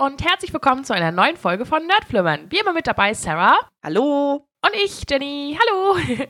und herzlich willkommen zu einer neuen Folge von Nerdflimmern. Wie immer mit dabei Sarah. Hallo. Und ich, Jenny. Hallo.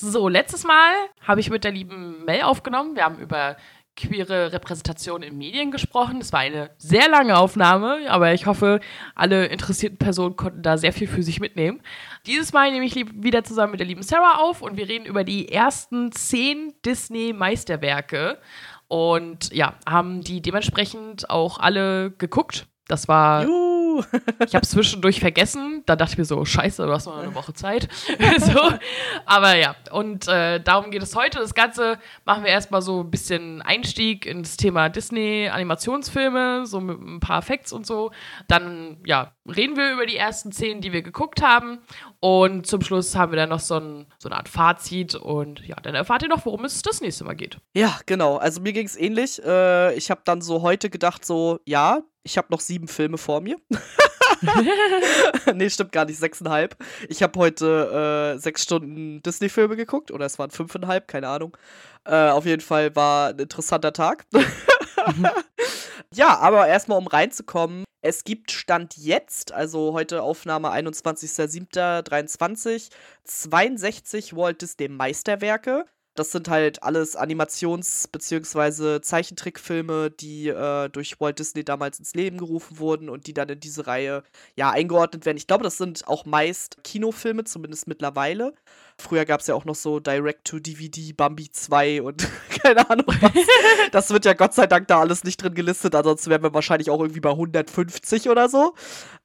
So, letztes Mal habe ich mit der lieben Mel aufgenommen. Wir haben über queere Repräsentation in Medien gesprochen. Das war eine sehr lange Aufnahme, aber ich hoffe, alle interessierten Personen konnten da sehr viel für sich mitnehmen. Dieses Mal nehme ich wieder zusammen mit der lieben Sarah auf und wir reden über die ersten zehn Disney-Meisterwerke und ja, haben die dementsprechend auch alle geguckt. Das war. Juhu. ich habe zwischendurch vergessen. Da dachte ich mir so, scheiße, du hast noch eine Woche Zeit. so. Aber ja, und äh, darum geht es heute. Das Ganze machen wir erstmal so ein bisschen Einstieg ins Thema Disney-Animationsfilme, so mit ein paar Facts und so. Dann, ja, reden wir über die ersten zehn, die wir geguckt haben. Und zum Schluss haben wir dann noch so, ein, so eine Art Fazit. Und ja, dann erfahrt ihr noch, worum es das nächste Mal geht. Ja, genau. Also mir ging es ähnlich. Äh, ich habe dann so heute gedacht, so, ja, ich habe noch sieben Filme vor mir. nee, stimmt gar nicht, sechseinhalb. Ich habe heute äh, sechs Stunden Disney-Filme geguckt, oder es waren fünfeinhalb, keine Ahnung. Äh, auf jeden Fall war ein interessanter Tag. ja, aber erstmal, um reinzukommen, es gibt Stand jetzt, also heute Aufnahme 21.07.23, 62 Walt Disney Meisterwerke. Das sind halt alles Animations- bzw. Zeichentrickfilme, die äh, durch Walt Disney damals ins Leben gerufen wurden und die dann in diese Reihe ja eingeordnet werden. Ich glaube, das sind auch meist Kinofilme, zumindest mittlerweile. Früher gab es ja auch noch so Direct-to-DVD, Bambi 2 und keine Ahnung was. Das wird ja Gott sei Dank da alles nicht drin gelistet, ansonsten wären wir wahrscheinlich auch irgendwie bei 150 oder so.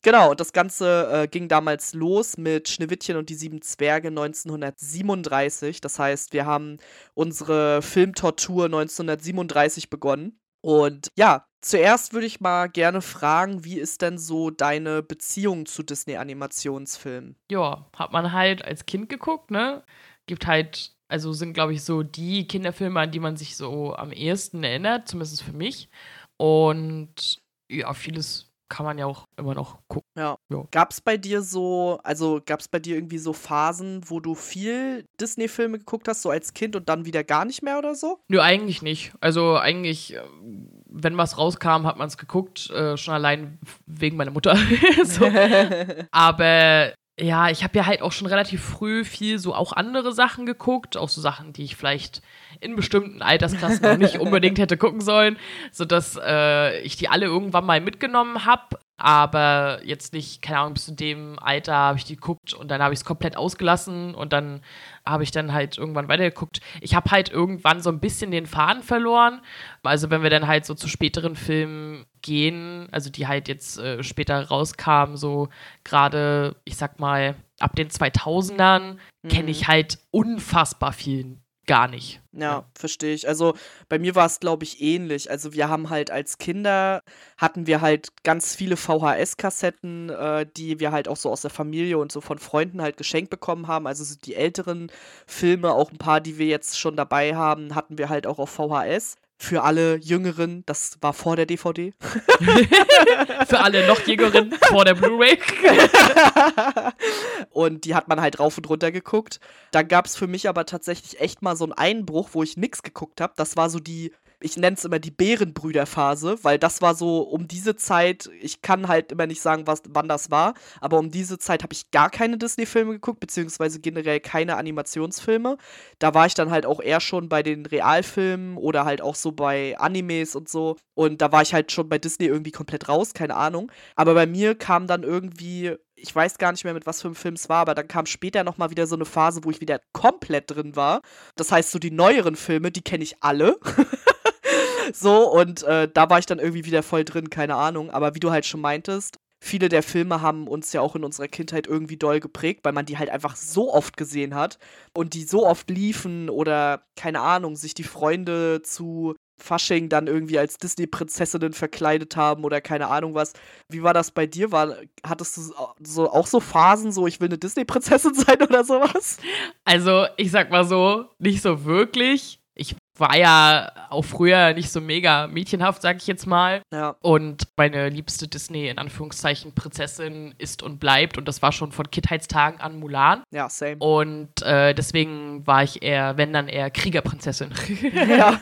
Genau, und das Ganze äh, ging damals los mit Schneewittchen und die sieben Zwerge 1937. Das heißt, wir haben unsere Filmtortur 1937 begonnen. Und ja, zuerst würde ich mal gerne fragen, wie ist denn so deine Beziehung zu Disney-Animationsfilmen? Ja, hat man halt als Kind geguckt, ne? Gibt halt, also sind, glaube ich, so die Kinderfilme, an die man sich so am ehesten erinnert, zumindest für mich. Und ja, vieles kann man ja auch immer noch gucken. Ja. ja. Gab es bei dir so, also gab es bei dir irgendwie so Phasen, wo du viel Disney-Filme geguckt hast, so als Kind und dann wieder gar nicht mehr oder so? Nö, eigentlich nicht. Also eigentlich, äh, wenn was rauskam, hat man es geguckt, äh, schon allein wegen meiner Mutter. Aber ja, ich habe ja halt auch schon relativ früh viel so auch andere Sachen geguckt, auch so Sachen, die ich vielleicht in bestimmten Altersklassen noch nicht unbedingt hätte gucken sollen, sodass äh, ich die alle irgendwann mal mitgenommen habe aber jetzt nicht, keine Ahnung, bis zu dem Alter habe ich die geguckt und dann habe ich es komplett ausgelassen und dann habe ich dann halt irgendwann weitergeguckt. Ich habe halt irgendwann so ein bisschen den Faden verloren. Also wenn wir dann halt so zu späteren Filmen gehen, also die halt jetzt äh, später rauskamen, so gerade, ich sag mal, ab den 2000ern, mhm. kenne ich halt unfassbar viel gar nicht. Ja, verstehe ich. Also bei mir war es, glaube ich, ähnlich. Also wir haben halt als Kinder, hatten wir halt ganz viele VHS-Kassetten, äh, die wir halt auch so aus der Familie und so von Freunden halt geschenkt bekommen haben. Also so die älteren Filme, auch ein paar, die wir jetzt schon dabei haben, hatten wir halt auch auf VHS für alle Jüngeren, das war vor der DVD. für alle noch Jüngeren vor der Blu-ray. und die hat man halt rauf und runter geguckt. Dann gab es für mich aber tatsächlich echt mal so einen Einbruch, wo ich nichts geguckt habe. Das war so die ich nenne es immer die Bärenbrüderphase, weil das war so um diese Zeit, ich kann halt immer nicht sagen, was, wann das war, aber um diese Zeit habe ich gar keine Disney-Filme geguckt, beziehungsweise generell keine Animationsfilme. Da war ich dann halt auch eher schon bei den Realfilmen oder halt auch so bei Animes und so. Und da war ich halt schon bei Disney irgendwie komplett raus, keine Ahnung. Aber bei mir kam dann irgendwie ich weiß gar nicht mehr, mit was für einem Film es war, aber dann kam später nochmal wieder so eine Phase, wo ich wieder komplett drin war. Das heißt, so die neueren Filme, die kenne ich alle. so, und äh, da war ich dann irgendwie wieder voll drin, keine Ahnung. Aber wie du halt schon meintest, viele der Filme haben uns ja auch in unserer Kindheit irgendwie doll geprägt, weil man die halt einfach so oft gesehen hat und die so oft liefen oder keine Ahnung, sich die Freunde zu Fasching dann irgendwie als Disney-Prinzessinnen verkleidet haben oder keine Ahnung was. Wie war das bei dir? War, hattest du so, auch so Phasen, so ich will eine Disney-Prinzessin sein oder sowas? Also, ich sag mal so, nicht so wirklich. Ich war ja auch früher nicht so mega mädchenhaft, sag ich jetzt mal. Ja. Und meine liebste Disney, in Anführungszeichen, Prinzessin ist und bleibt. Und das war schon von Kindheitstagen an Mulan. Ja, same. Und äh, deswegen war ich eher, wenn dann eher Kriegerprinzessin. ja,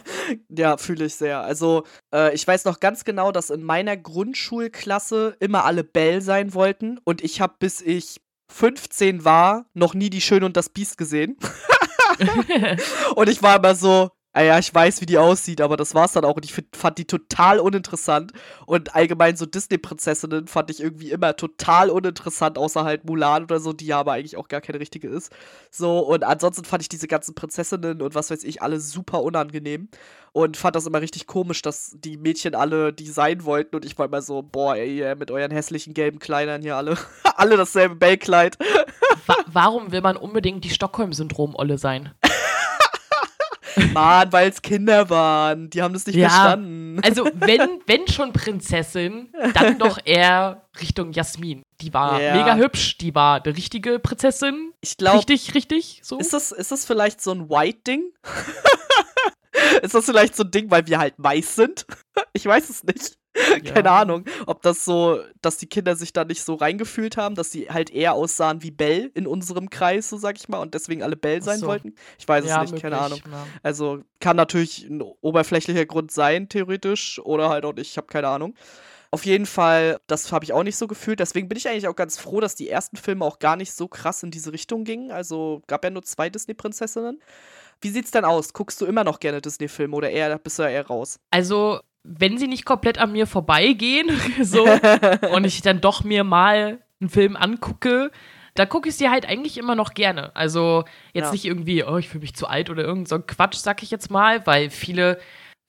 ja fühle ich sehr. Also, äh, ich weiß noch ganz genau, dass in meiner Grundschulklasse immer alle Belle sein wollten. Und ich habe, bis ich 15 war, noch nie die Schöne und das Biest gesehen. und ich war immer so, Ah ja, ich weiß, wie die aussieht, aber das war's dann auch. Und ich find, fand die total uninteressant. Und allgemein so Disney-Prinzessinnen fand ich irgendwie immer total uninteressant, außer halt Mulan oder so, die ja aber eigentlich auch gar keine richtige ist. So, und ansonsten fand ich diese ganzen Prinzessinnen und was weiß ich, alle super unangenehm. Und fand das immer richtig komisch, dass die Mädchen alle die sein wollten. Und ich war immer so, boah, ey, mit euren hässlichen gelben Kleidern hier alle. alle dasselbe Bellkleid. Wa warum will man unbedingt die Stockholm-Syndrom-Olle sein? Mann, weil es Kinder waren. Die haben das nicht ja, verstanden. Also, wenn, wenn schon Prinzessin, dann doch eher Richtung Jasmin. Die war ja. mega hübsch, die war eine richtige Prinzessin. Ich glaube. Richtig, richtig. So. Ist, das, ist das vielleicht so ein White-Ding? ist das vielleicht so ein Ding, weil wir halt weiß sind? ich weiß es nicht. Keine ja. Ahnung, ob das so, dass die Kinder sich da nicht so reingefühlt haben, dass sie halt eher aussahen wie Bell in unserem Kreis, so sag ich mal, und deswegen alle Bell sein so. wollten. Ich weiß ja, es nicht, möglich, keine Ahnung. Ja. Also kann natürlich ein oberflächlicher Grund sein, theoretisch, oder halt auch nicht, ich habe keine Ahnung. Auf jeden Fall, das habe ich auch nicht so gefühlt. Deswegen bin ich eigentlich auch ganz froh, dass die ersten Filme auch gar nicht so krass in diese Richtung gingen. Also gab ja nur zwei Disney-Prinzessinnen. Wie sieht's denn aus? Guckst du immer noch gerne Disney-Filme oder eher bist du eher raus? Also wenn sie nicht komplett an mir vorbeigehen, so, und ich dann doch mir mal einen Film angucke, da gucke ich sie halt eigentlich immer noch gerne. Also jetzt ja. nicht irgendwie, oh, ich fühle mich zu alt oder irgend so ein Quatsch, sag ich jetzt mal, weil viele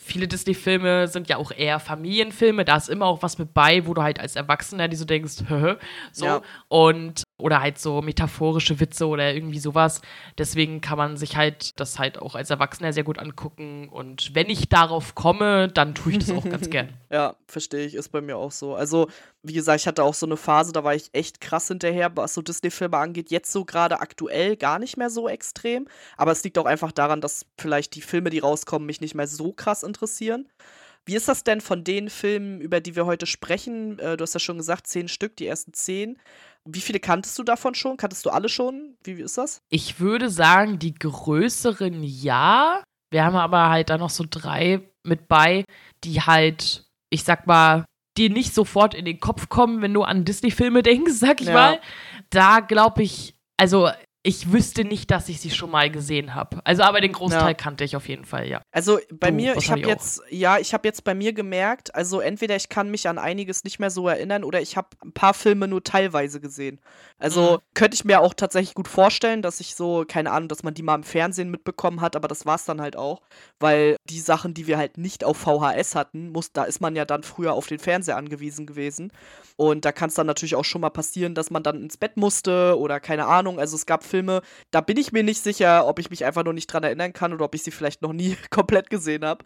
viele Disney-Filme sind ja auch eher Familienfilme. Da ist immer auch was mit bei, wo du halt als Erwachsener die so denkst, so. Ja. Und oder halt so metaphorische Witze oder irgendwie sowas. Deswegen kann man sich halt das halt auch als Erwachsener sehr gut angucken. Und wenn ich darauf komme, dann tue ich das auch ganz gern. Ja, verstehe ich, ist bei mir auch so. Also, wie gesagt, ich hatte auch so eine Phase, da war ich echt krass hinterher, was so Disney-Filme angeht. Jetzt so gerade aktuell gar nicht mehr so extrem. Aber es liegt auch einfach daran, dass vielleicht die Filme, die rauskommen, mich nicht mehr so krass interessieren. Wie ist das denn von den Filmen, über die wir heute sprechen? Äh, du hast ja schon gesagt, zehn Stück, die ersten zehn. Wie viele kanntest du davon schon? Kanntest du alle schon? Wie, wie ist das? Ich würde sagen, die größeren ja. Wir haben aber halt da noch so drei mit bei, die halt, ich sag mal, dir nicht sofort in den Kopf kommen, wenn du an Disney-Filme denkst, sag ich ja. mal. Da glaube ich, also ich wüsste nicht, dass ich sie schon mal gesehen habe. Also, aber den Großteil ja. kannte ich auf jeden Fall, ja. Also bei du, mir, ich habe jetzt, ja, ich habe jetzt bei mir gemerkt, also entweder ich kann mich an einiges nicht mehr so erinnern oder ich habe ein paar Filme nur teilweise gesehen. Also mhm. könnte ich mir auch tatsächlich gut vorstellen, dass ich so, keine Ahnung, dass man die mal im Fernsehen mitbekommen hat, aber das war es dann halt auch, weil die Sachen, die wir halt nicht auf VHS hatten, muss, da ist man ja dann früher auf den Fernseher angewiesen gewesen. Und da kann es dann natürlich auch schon mal passieren, dass man dann ins Bett musste oder keine Ahnung. Also es gab Filme, da bin ich mir nicht sicher, ob ich mich einfach nur nicht dran erinnern kann oder ob ich sie vielleicht noch nie komplett gesehen habe.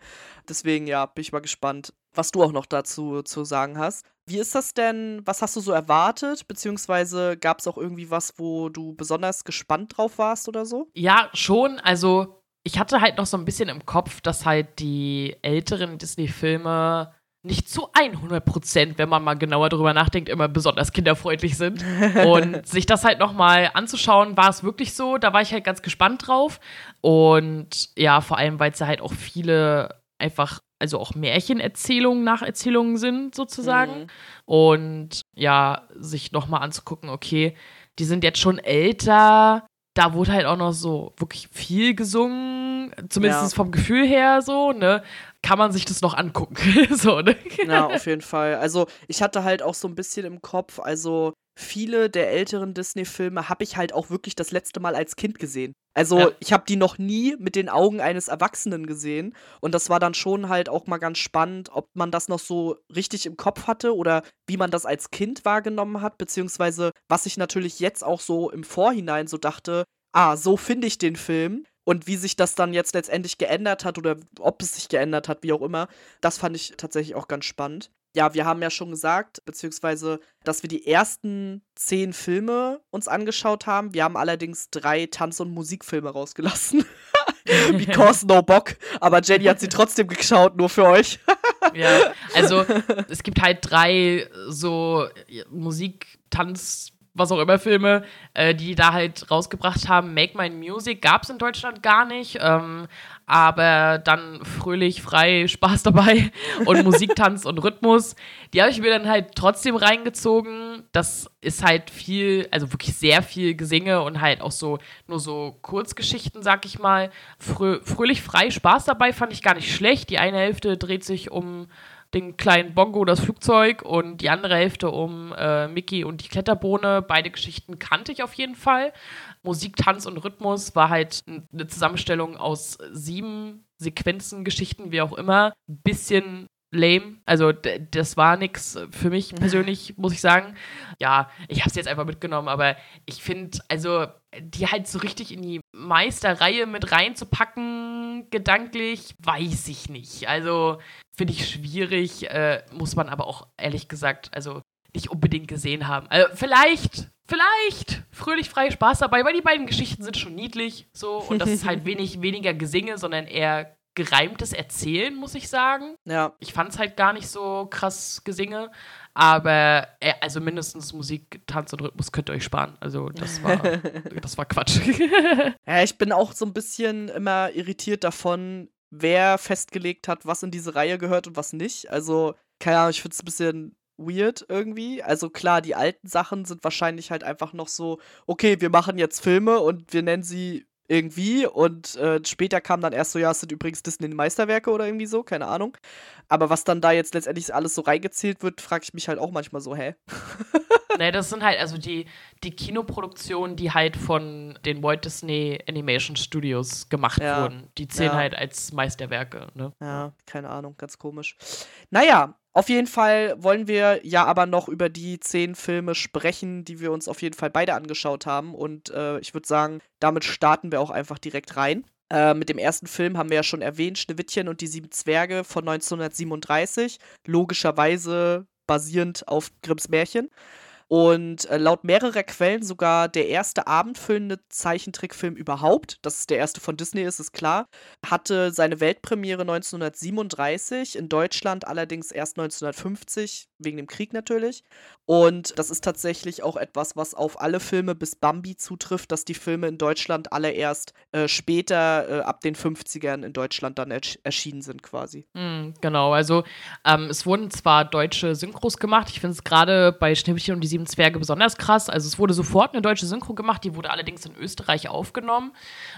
Deswegen, ja, bin ich mal gespannt, was du auch noch dazu zu sagen hast. Wie ist das denn? Was hast du so erwartet? Beziehungsweise gab es auch irgendwie was, wo du besonders gespannt drauf warst oder so? Ja, schon. Also, ich hatte halt noch so ein bisschen im Kopf, dass halt die älteren Disney-Filme nicht zu 100 Prozent, wenn man mal genauer drüber nachdenkt, immer besonders kinderfreundlich sind. Und sich das halt nochmal anzuschauen, war es wirklich so. Da war ich halt ganz gespannt drauf. Und ja, vor allem, weil es ja halt auch viele einfach, also auch Märchenerzählungen, Nacherzählungen sind, sozusagen. Mhm. Und ja, sich nochmal anzugucken, okay, die sind jetzt schon älter. Da wurde halt auch noch so wirklich viel gesungen, zumindest ja. vom Gefühl her so, ne? kann man sich das noch angucken. so, ne? Ja, auf jeden Fall. Also, ich hatte halt auch so ein bisschen im Kopf, also viele der älteren Disney-Filme habe ich halt auch wirklich das letzte Mal als Kind gesehen. Also, ja. ich habe die noch nie mit den Augen eines Erwachsenen gesehen. Und das war dann schon halt auch mal ganz spannend, ob man das noch so richtig im Kopf hatte oder wie man das als Kind wahrgenommen hat, beziehungsweise was ich natürlich jetzt auch so im Vorhinein so dachte, ah, so finde ich den Film und wie sich das dann jetzt letztendlich geändert hat oder ob es sich geändert hat, wie auch immer, das fand ich tatsächlich auch ganz spannend. Ja, wir haben ja schon gesagt, beziehungsweise, dass wir die ersten zehn Filme uns angeschaut haben. Wir haben allerdings drei Tanz- und Musikfilme rausgelassen. Because no Bock. Aber Jenny hat sie trotzdem geschaut, nur für euch. ja, also es gibt halt drei so Musik, Tanz, was auch immer Filme, äh, die da halt rausgebracht haben. Make My Music gab es in Deutschland gar nicht, ähm, aber dann fröhlich, frei, Spaß dabei und Musik, Tanz und Rhythmus. Die habe ich mir dann halt trotzdem reingezogen. Das ist halt viel, also wirklich sehr viel Gesinge und halt auch so nur so Kurzgeschichten, sag ich mal. Frö fröhlich, frei, Spaß dabei fand ich gar nicht schlecht. Die eine Hälfte dreht sich um den kleinen Bongo, das Flugzeug und die andere Hälfte um äh, Mickey und die Kletterbohne. Beide Geschichten kannte ich auf jeden Fall. Musik, Tanz und Rhythmus war halt eine Zusammenstellung aus sieben Sequenzen, Geschichten, wie auch immer. Bisschen lame. Also das war nix für mich persönlich, muss ich sagen. Ja, ich habe es jetzt einfach mitgenommen, aber ich finde, also die halt so richtig in die Meisterreihe mit reinzupacken, gedanklich, weiß ich nicht. Also finde ich schwierig, äh, muss man aber auch ehrlich gesagt, also nicht unbedingt gesehen haben. Also vielleicht, vielleicht fröhlich freie Spaß dabei, weil die beiden Geschichten sind schon niedlich so und das ist halt wenig weniger Gesinge, sondern eher gereimtes Erzählen, muss ich sagen. Ja. Ich fand es halt gar nicht so krass Gesinge, aber äh, also mindestens Musik, Tanz und Rhythmus könnt ihr euch sparen. Also das war, das war Quatsch. ja, ich bin auch so ein bisschen immer irritiert davon, wer festgelegt hat, was in diese Reihe gehört und was nicht. Also, keine Ahnung, ich finde es ein bisschen weird irgendwie. Also klar, die alten Sachen sind wahrscheinlich halt einfach noch so, okay, wir machen jetzt Filme und wir nennen sie irgendwie und äh, später kam dann erst so, ja, es sind übrigens Disney-Meisterwerke oder irgendwie so, keine Ahnung. Aber was dann da jetzt letztendlich alles so reingezählt wird, frage ich mich halt auch manchmal so, hä? nee, das sind halt also die, die Kinoproduktionen, die halt von den Walt Disney Animation Studios gemacht ja. wurden. Die zählen ja. halt als Meisterwerke, ne? Ja, keine Ahnung, ganz komisch. Naja, auf jeden Fall wollen wir ja aber noch über die zehn Filme sprechen, die wir uns auf jeden Fall beide angeschaut haben. Und äh, ich würde sagen, damit starten wir auch einfach direkt rein. Äh, mit dem ersten Film haben wir ja schon erwähnt, Schneewittchen und die sieben Zwerge von 1937. Logischerweise basierend auf Grimms Märchen. Und äh, laut mehrerer Quellen sogar der erste abendfüllende Zeichentrickfilm überhaupt, dass es der erste von Disney ist, ist klar, hatte seine Weltpremiere 1937, in Deutschland allerdings erst 1950, wegen dem Krieg natürlich. Und das ist tatsächlich auch etwas, was auf alle Filme bis Bambi zutrifft, dass die Filme in Deutschland alle erst äh, später, äh, ab den 50ern in Deutschland dann ersch erschienen sind quasi. Mm, genau, also ähm, es wurden zwar deutsche Synchros gemacht, ich finde es gerade bei Schneewittchen und die sieben Zwerge besonders krass. Also es wurde sofort eine deutsche Synchro gemacht, die wurde allerdings in Österreich aufgenommen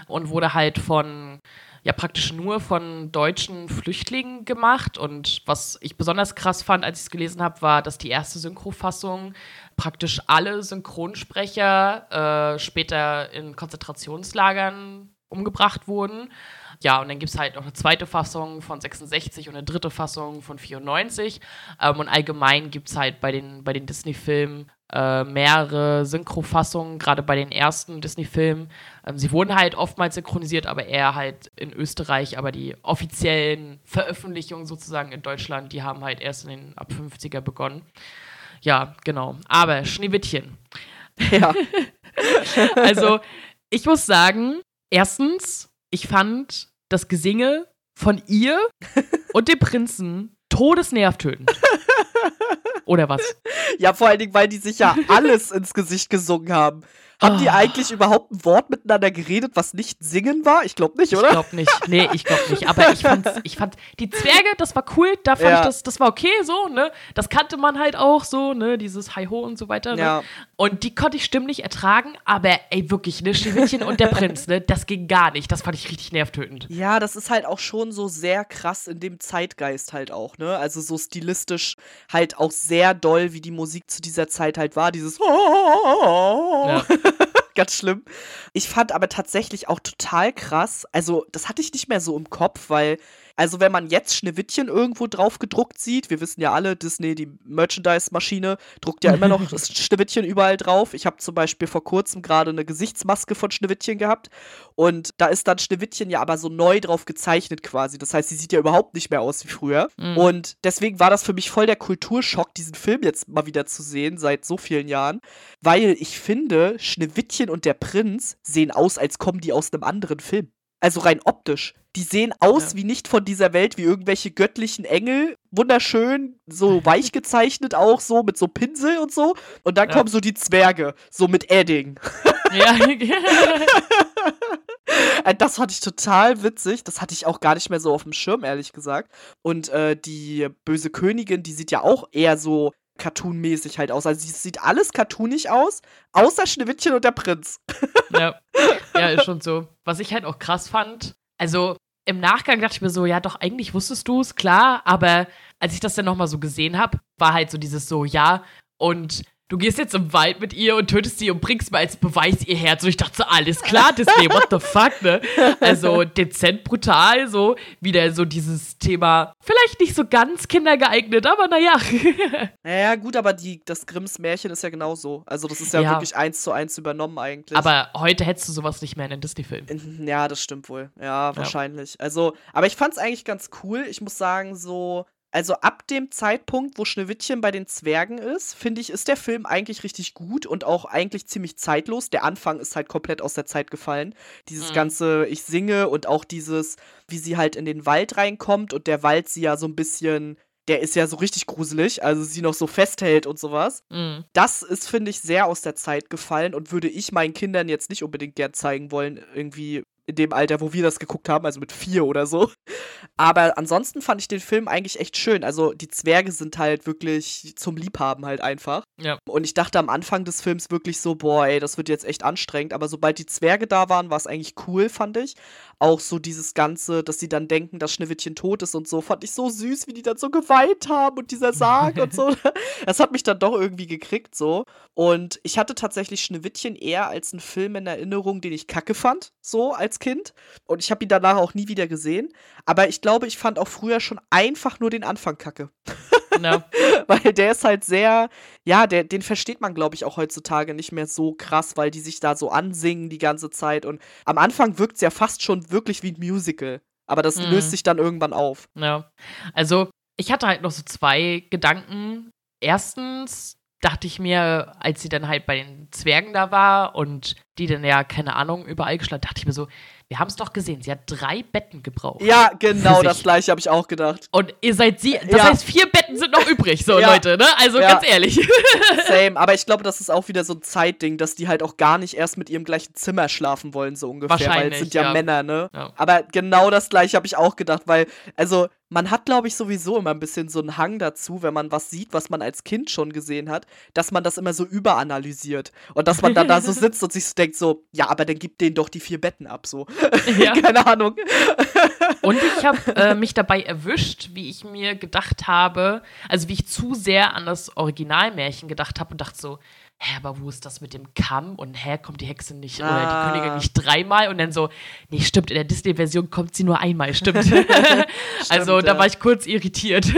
und wurde halt von ja praktisch nur von deutschen Flüchtlingen gemacht. Und was ich besonders krass fand, als ich es gelesen habe, war, dass die erste Synchrofassung praktisch alle Synchronsprecher äh, später in Konzentrationslagern umgebracht wurden. Ja, und dann gibt es halt noch eine zweite Fassung von 66 und eine dritte Fassung von 94. Ähm, und allgemein gibt es halt bei den, bei den Disney-Filmen äh, mehrere Synchrofassungen, gerade bei den ersten Disney-Filmen. Ähm, sie wurden halt oftmals synchronisiert, aber eher halt in Österreich. Aber die offiziellen Veröffentlichungen sozusagen in Deutschland, die haben halt erst in den ab 50er begonnen. Ja, genau. Aber Schneewittchen. Ja. also, ich muss sagen, erstens, ich fand das Gesinge von ihr und dem Prinzen todesnervtötend. Oder was? Ja, vor allen Dingen, weil die sich ja alles ins Gesicht gesungen haben. Haben oh. die ah. eigentlich überhaupt ein Wort miteinander geredet, was nicht singen war? Ich glaube nicht, oder? Ich glaube nicht. Nee, ich glaube nicht. Aber ich, fand's, ich fand die Zwerge, das war cool. Da fand ja. ich das, das war okay so, ne? Das kannte man halt auch so, ne? Dieses Hi-Ho und so weiter. Ne? Ja. Und die konnte ich stimmlich ertragen, aber ey, wirklich, ne? Schneewittchen und der Prinz, ne? Das ging gar nicht. Das fand ich richtig nervtötend. Ja, das ist halt auch schon so sehr krass in dem Zeitgeist halt auch, ne? Also so stilistisch halt auch sehr doll, wie die Musik zu dieser Zeit halt war. Dieses ja. Ganz schlimm. Ich fand aber tatsächlich auch total krass. Also, das hatte ich nicht mehr so im Kopf, weil also wenn man jetzt Schneewittchen irgendwo drauf gedruckt sieht, wir wissen ja alle, Disney, die Merchandise-Maschine, druckt ja immer noch das Schneewittchen überall drauf. Ich habe zum Beispiel vor kurzem gerade eine Gesichtsmaske von Schneewittchen gehabt und da ist dann Schneewittchen ja aber so neu drauf gezeichnet quasi. Das heißt, sie sieht ja überhaupt nicht mehr aus wie früher. Mhm. Und deswegen war das für mich voll der Kulturschock, diesen Film jetzt mal wieder zu sehen, seit so vielen Jahren. Weil ich finde, Schneewittchen und der Prinz sehen aus, als kommen die aus einem anderen Film. Also rein optisch. Die sehen aus Ja. wie nicht von dieser Welt, wie irgendwelche göttlichen Engel. Wunderschön, so weich gezeichnet auch, so mit so Pinsel und so. Und dann Ja. kommen so die Zwerge, so mit Edding. ja. Äh, Das fand ich total witzig. Das hatte ich auch gar nicht mehr so auf dem Schirm, ehrlich gesagt. Und äh, die böse Königin, die sieht ja auch eher so cartoonmäßig halt aus. Also es sieht alles cartoonig aus, außer Schneewittchen und der Prinz. ja. ja, ist schon so. Was ich halt auch krass fand, also im Nachgang dachte ich mir so, ja, doch, eigentlich wusstest du es, klar, aber als ich das dann nochmal so gesehen habe, war halt so dieses so, ja, und du gehst jetzt im Wald mit ihr und tötest sie und bringst mir als Beweis ihr Herz. Und ich dachte so, alles klar, Disney, what the fuck, ne? Also dezent brutal, so wieder so dieses Thema, vielleicht nicht so ganz kindergeeignet, aber naja. Naja, gut, aber die, das Grimms Märchen ist ja genauso. Also das ist ja, Ja. wirklich eins zu eins übernommen eigentlich. aber heute hättest du sowas nicht mehr in einem Disney-Film. Ja, das stimmt wohl. Ja, wahrscheinlich. Also, aber ich fand's eigentlich ganz cool. Ich muss sagen, so, also ab dem Zeitpunkt, wo Schneewittchen bei den Zwergen ist, finde ich, ist der Film eigentlich richtig gut und auch eigentlich ziemlich zeitlos. Der Anfang ist halt komplett aus der Zeit gefallen. Dieses Mhm. ganze, ich singe und auch dieses, wie sie halt in den Wald reinkommt und der Wald sie ja so ein bisschen. Der ist ja so richtig gruselig, also sie noch so festhält und sowas Mhm. das ist, finde ich, sehr aus der Zeit gefallen und würde ich meinen Kindern jetzt nicht unbedingt gern zeigen wollen, irgendwie in dem Alter, wo wir das geguckt haben, also mit vier oder so. Aber ansonsten fand ich den Film eigentlich echt schön. Also die Zwerge sind halt wirklich zum Liebhaben halt einfach. Ja. Und ich dachte am Anfang des Films wirklich so, boah, ey, das wird jetzt echt anstrengend. Aber sobald die Zwerge da waren, war es eigentlich cool, fand ich. Auch so dieses Ganze, dass sie dann denken, dass Schneewittchen tot ist und so, fand ich so süß, wie die dann so geweint haben und dieser Sarg und so. Das hat mich dann doch irgendwie gekriegt so. Und ich hatte tatsächlich Schneewittchen eher als einen Film in Erinnerung, den ich kacke fand, so als Kind. Und ich habe ihn danach auch nie wieder gesehen. Aber ich glaube, ich fand auch früher schon einfach nur den Anfang kacke. Ja. Weil der ist halt sehr, ja, der, den versteht man, glaube ich, auch heutzutage nicht mehr so krass, weil die sich da so ansingen die ganze Zeit. Und am Anfang wirkt es ja fast schon wirklich wie ein Musical. Aber das Mhm. löst sich dann irgendwann auf. Ja. Also, ich hatte halt noch so zwei Gedanken. Erstens dachte ich mir, als sie dann halt bei den Zwergen da war und die dann ja, keine Ahnung, überall geschlagen, dachte ich mir so, wir haben es doch gesehen, sie hat drei Betten gebraucht. Ja, genau das gleiche habe ich auch gedacht. Und ihr seid sie, das Ja. heißt, vier Betten sind noch übrig, so Ja. Leute, ne? Also Ja. ganz ehrlich. Same. Aber ich glaube, das ist auch wieder so ein Zeitding, dass die halt auch gar nicht erst mit ihrem gleichen Zimmer schlafen wollen, so ungefähr. Weil Wahrscheinlich, es sind ja. Männer, ne? Aber genau das gleiche habe ich auch gedacht, weil, also, man hat, glaube ich, sowieso immer ein bisschen so einen Hang dazu, wenn man was sieht, was man als Kind schon gesehen hat, dass man das immer so überanalysiert. Und dass man dann da so sitzt und sich so denkt, so, ja, aber dann gib denen doch die vier Betten ab, so. Ja. Keine Ahnung. Und ich habe äh, mich dabei erwischt, wie ich mir gedacht habe, also wie ich zu sehr an das Originalmärchen gedacht habe und dachte so, hä, aber wo ist das mit dem Kamm und hä, kommt die Hexe nicht oder Ah. die Königin nicht dreimal und dann so, nee, stimmt, in der Disney-Version kommt sie nur einmal, stimmt. also da ja. war ich kurz irritiert.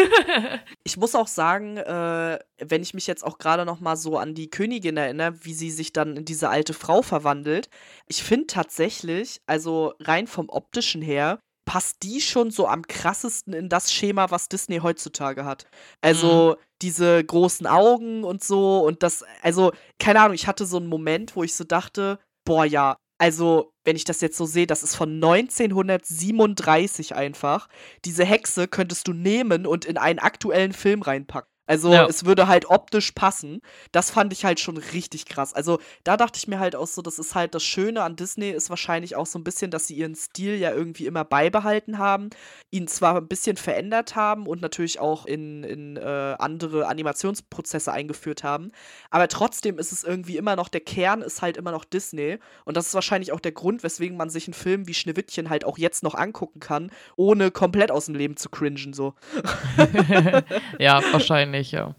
Ich muss auch sagen, äh, wenn ich mich jetzt auch gerade noch mal so an die Königin erinnere, wie sie sich dann in diese alte Frau verwandelt, ich finde tatsächlich, also rein vom optischen her, passt die schon so am krassesten in das Schema, was Disney heutzutage hat. Also diese großen Augen und so und das, also keine Ahnung, ich hatte so einen Moment, wo ich so dachte, boah ja, also wenn ich das jetzt so sehe, das ist von 1937 einfach. Diese Hexe könntest du nehmen und in einen aktuellen Film reinpacken. Also Ja. es würde halt optisch passen. Das fand ich halt schon richtig krass. Also da dachte ich mir halt auch so, das ist halt das Schöne an Disney ist wahrscheinlich auch so ein bisschen, dass sie ihren Stil ja irgendwie immer beibehalten haben, ihn zwar ein bisschen verändert haben und natürlich auch in, in äh, andere Animationsprozesse eingeführt haben, aber trotzdem ist es irgendwie immer noch, der Kern ist halt immer noch Disney und das ist wahrscheinlich auch der Grund, weswegen man sich einen Film wie Schneewittchen halt auch jetzt noch angucken kann, ohne komplett aus dem Leben zu cringen so. ja, wahrscheinlich, ja.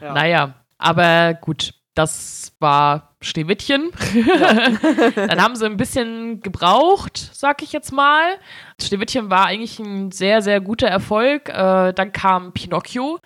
Ja. Naja, aber gut, das war Schneewittchen. Dann haben sie ein bisschen gebraucht, sag ich jetzt mal. Schneewittchen war eigentlich ein sehr, sehr guter Erfolg. Äh, dann kam Pinocchio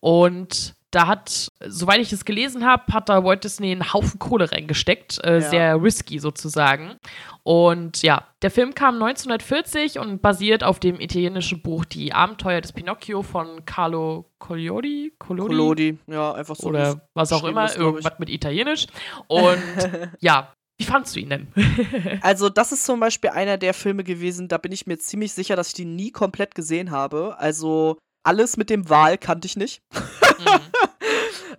und da hat, soweit ich es gelesen habe, hat da Walt Disney einen Haufen Kohle reingesteckt. Äh, Ja. Sehr risky sozusagen. Und ja, der Film kam 1940 und basiert auf dem italienischen Buch Die Abenteuer des Pinocchio von Carlo Collodi. Collodi? Collodi, ja, einfach so. oder was auch immer, ist, irgendwas mit Italienisch. Und ja, Wie fandst du ihn denn? also, das ist zum Beispiel einer der Filme gewesen, da bin ich mir ziemlich sicher, dass ich die nie komplett gesehen habe. Also, alles mit dem Wal kannte ich nicht. Mhm.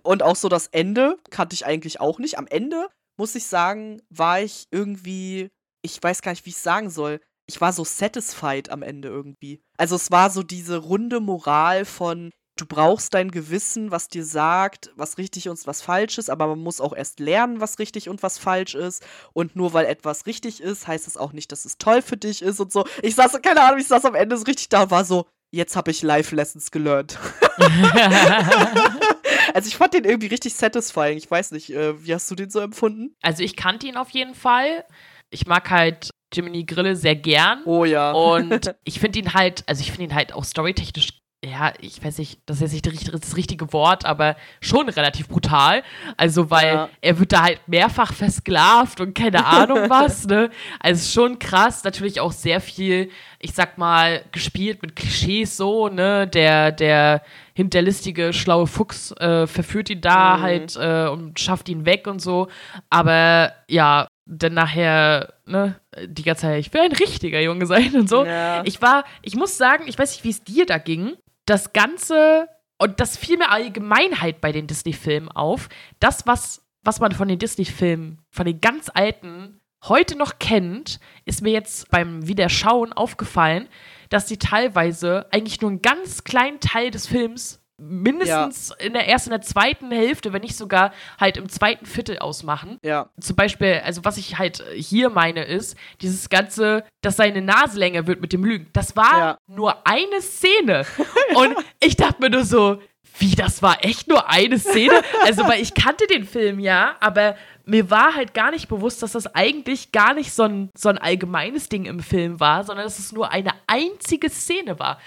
Und auch so das Ende kannte ich eigentlich auch nicht. Am Ende, muss ich sagen, war ich irgendwie, ich weiß gar nicht, wie ich es sagen soll. Ich war so satisfied am Ende irgendwie. Also es war so diese runde Moral von, du brauchst dein Gewissen, was dir sagt, was richtig und was falsch ist, aber man muss auch erst lernen, was richtig und was falsch ist. Und nur weil etwas richtig ist, heißt es auch nicht, dass es toll für dich ist und so. Ich saß, keine Ahnung, ich saß am Ende so richtig da und war so, jetzt habe ich Life-Lessons gelernt. also ich fand den irgendwie richtig satisfying. Ich weiß nicht, äh, wie hast du den so empfunden? Also ich kannte ihn auf jeden Fall. Ich mag halt Jiminy Grille sehr gern. Oh ja. Und ich finde ihn halt, also ich finde ihn halt auch storytechnisch ja, ich weiß nicht, das ist jetzt nicht das richtige Wort, aber schon relativ brutal. Also, weil ja. er wird da halt mehrfach versklavt und keine Ahnung was, ne? Also schon krass, natürlich auch sehr viel, ich sag mal, gespielt mit Klischees so, ne? Der, der hinterlistige, schlaue Fuchs äh, verführt ihn da mhm. halt äh, und schafft ihn weg und so. Aber ja, dann nachher, ne, die ganze Zeit, ich will ein richtiger Junge sein und so. Ja. Ich war, ich muss sagen, ich weiß nicht, wie es dir da ging, das Ganze, und das fiel mir Allgemeinheit bei den Disney-Filmen auf, das, was, was man von den Disney-Filmen, von den ganz alten, heute noch kennt, ist mir jetzt beim Wiederschauen aufgefallen, dass sie teilweise eigentlich nur einen ganz kleinen Teil des Films mindestens ja. in der ersten, in der zweiten Hälfte, wenn nicht sogar halt im zweiten Viertel ausmachen. Ja. Zum Beispiel, also was ich halt hier meine, ist, dieses Ganze, dass seine Nase länger wird mit dem Lügen. Das war ja. nur eine Szene. Und ich dachte mir nur so, wie, das war echt nur eine Szene? Also, weil ich kannte den Film ja, aber mir war halt gar nicht bewusst, dass das eigentlich gar nicht so ein, so ein allgemeines Ding im Film war, sondern dass es nur eine einzige Szene war.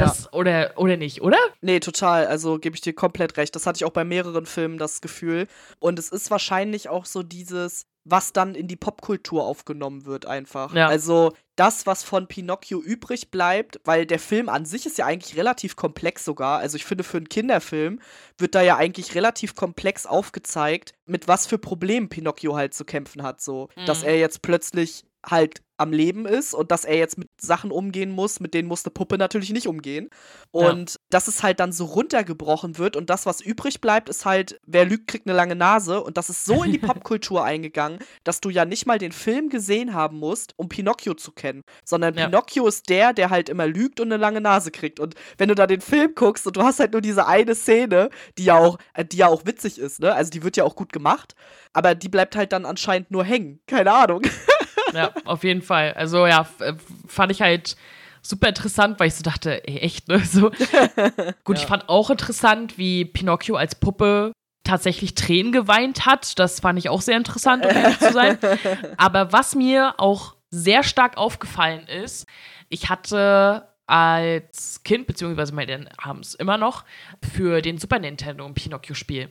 Das, oder, oder nicht, oder? Nee, total. Also gebe ich dir komplett recht. Das hatte ich auch bei mehreren Filmen das Gefühl. Und es ist wahrscheinlich auch so dieses, was dann in die Popkultur aufgenommen wird, einfach. Ja. Also das, was von Pinocchio übrig bleibt, weil der Film an sich ist ja eigentlich relativ komplex sogar. Also ich finde, für einen Kinderfilm wird da ja eigentlich relativ komplex aufgezeigt, mit was für Problemen Pinocchio halt zu kämpfen hat. So, mhm. dass er jetzt plötzlich halt am Leben ist und dass er jetzt mit Sachen umgehen muss, mit denen musste Puppe natürlich nicht umgehen. Und ja. dass es halt dann so runtergebrochen wird und das, was übrig bleibt, ist halt, wer lügt, kriegt eine lange Nase. Und das ist so in die Popkultur eingegangen, dass du ja nicht mal den Film gesehen haben musst, um Pinocchio zu kennen. Sondern ja. Pinocchio ist der, der halt immer lügt und eine lange Nase kriegt. Und wenn du da den Film guckst und du hast halt nur diese eine Szene, die ja auch, äh, die ja auch witzig ist, ne? Also die wird ja auch gut gemacht, aber die bleibt halt dann anscheinend nur hängen. Keine Ahnung. ja, auf jeden Fall. Also ja, äh, fand ich halt super interessant, weil ich so dachte, ey, echt, ne? So. Gut, ja. ich fand auch interessant, wie Pinocchio als Puppe tatsächlich Tränen geweint hat. Das fand ich auch sehr interessant, um ehrlich zu sein. Aber was mir auch sehr stark aufgefallen ist, ich hatte als Kind, beziehungsweise meine haben es immer noch, für den Super Nintendo ein Pinocchio-Spiel.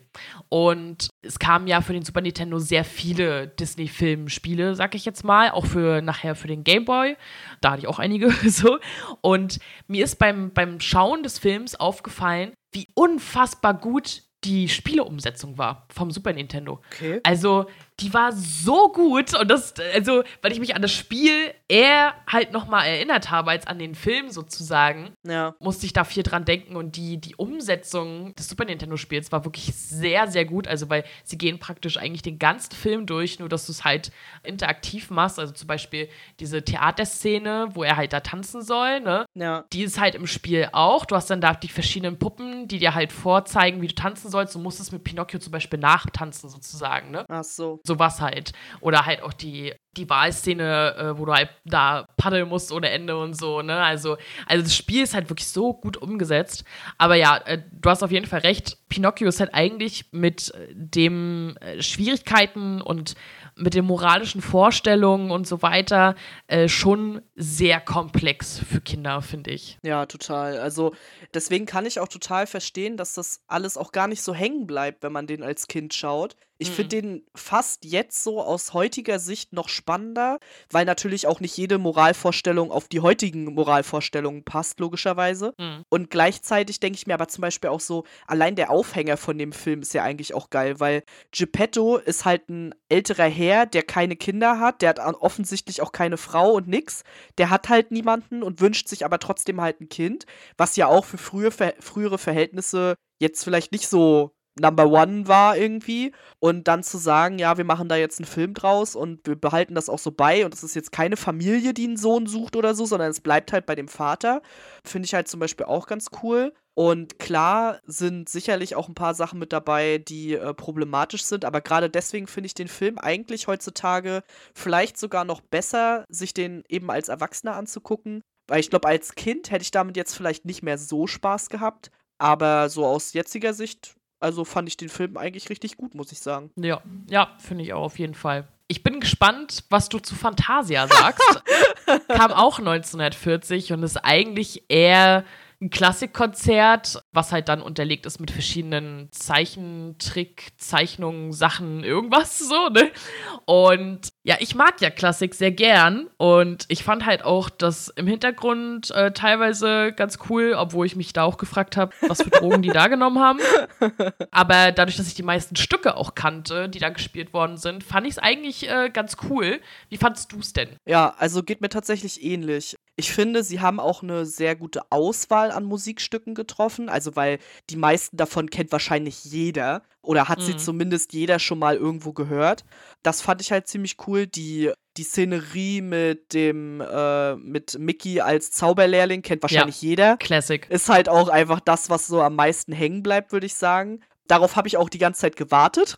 Und es kamen ja für den Super Nintendo sehr viele Disney-Film-Spiele, sag ich jetzt mal, auch für nachher für den Game Boy. Da hatte ich auch einige so. Und mir ist beim, beim Schauen des Films aufgefallen, wie unfassbar gut die Spieleumsetzung war vom Super Nintendo. Okay. Also, die war so gut und das, also, weil ich mich an das Spiel eher halt nochmal erinnert habe als an den Film sozusagen, ja. musste ich da viel dran denken und die, die Umsetzung des Super Nintendo-Spiels war wirklich sehr, sehr gut. Also, weil sie gehen praktisch eigentlich den ganzen Film durch, nur dass du es halt interaktiv machst. Also zum Beispiel diese Theaterszene, wo er halt da tanzen soll, ne? Ja. Die ist halt im Spiel auch. Du hast dann da die verschiedenen Puppen, die dir halt vorzeigen, wie du tanzen sollst. Du musst es mit Pinocchio zum Beispiel nachtanzen, sozusagen, ne? Ach so sowas halt. Oder halt auch die, die Wahlszene, äh, wo du halt da paddeln musst ohne Ende und so, ne? Also, also das Spiel ist halt wirklich so gut umgesetzt. Aber ja, äh, du hast auf jeden Fall recht. Pinocchio ist halt eigentlich mit dem äh, Schwierigkeiten und mit den moralischen Vorstellungen und so weiter äh, schon sehr komplex für Kinder, finde ich. Ja, total. Also deswegen kann ich auch total verstehen, dass das alles auch gar nicht so hängen bleibt, wenn man den als Kind schaut. Ich finde mhm. den fast jetzt so aus heutiger Sicht noch spannender, weil natürlich auch nicht jede Moralvorstellung auf die heutigen Moralvorstellungen passt, logischerweise. Mhm. Und gleichzeitig denke ich mir aber zum Beispiel auch so, allein der Aufhänger von dem Film ist ja eigentlich auch geil, weil Geppetto ist halt ein älterer Herr, der keine Kinder hat, der hat offensichtlich auch keine Frau und nix. Der hat halt niemanden und wünscht sich aber trotzdem halt ein Kind, was ja auch für frühe, frühere Verhältnisse jetzt vielleicht nicht so Number One war irgendwie. Und dann zu sagen, ja, wir machen da jetzt einen Film draus und wir behalten das auch so bei und es ist jetzt keine Familie, die einen Sohn sucht oder so, sondern es bleibt halt bei dem Vater. Finde ich halt zum Beispiel auch ganz cool. Und klar sind sicherlich auch ein paar Sachen mit dabei, die äh, problematisch sind, aber gerade deswegen finde ich den Film eigentlich heutzutage vielleicht sogar noch besser, sich den eben als Erwachsener anzugucken. Weil ich glaube, als Kind hätte ich damit jetzt vielleicht nicht mehr so Spaß gehabt. Aber so aus jetziger Sicht also fand ich den Film eigentlich richtig gut, muss ich sagen. Ja, ja, finde ich auch auf jeden Fall. Ich bin gespannt, was du zu Fantasia sagst. Kam auch 1940 und ist eigentlich eher ein Klassikkonzert, was halt dann unterlegt ist mit verschiedenen Zeichentrick, Zeichnungen, Sachen, irgendwas so, ne? Und ja, ich mag ja Klassik sehr gern und ich fand halt auch das im Hintergrund äh, teilweise ganz cool, obwohl ich mich da auch gefragt habe, was für Drogen die da genommen haben. Aber dadurch, dass ich die meisten Stücke auch kannte, die da gespielt worden sind, fand ich es eigentlich äh, ganz cool. Wie fandest du es denn? Ja, also geht mir tatsächlich ähnlich. Ich finde, sie haben auch eine sehr gute Auswahl an Musikstücken getroffen. Also, weil die meisten davon kennt wahrscheinlich jeder oder hat mhm. sie zumindest jeder schon mal irgendwo gehört. Das fand ich halt ziemlich cool. Die, die Szenerie mit dem, äh, mit Mickey als Zauberlehrling kennt wahrscheinlich ja. jeder. Classic. Ist halt auch einfach das, was so am meisten hängen bleibt, würde ich sagen. Darauf habe ich auch die ganze Zeit gewartet.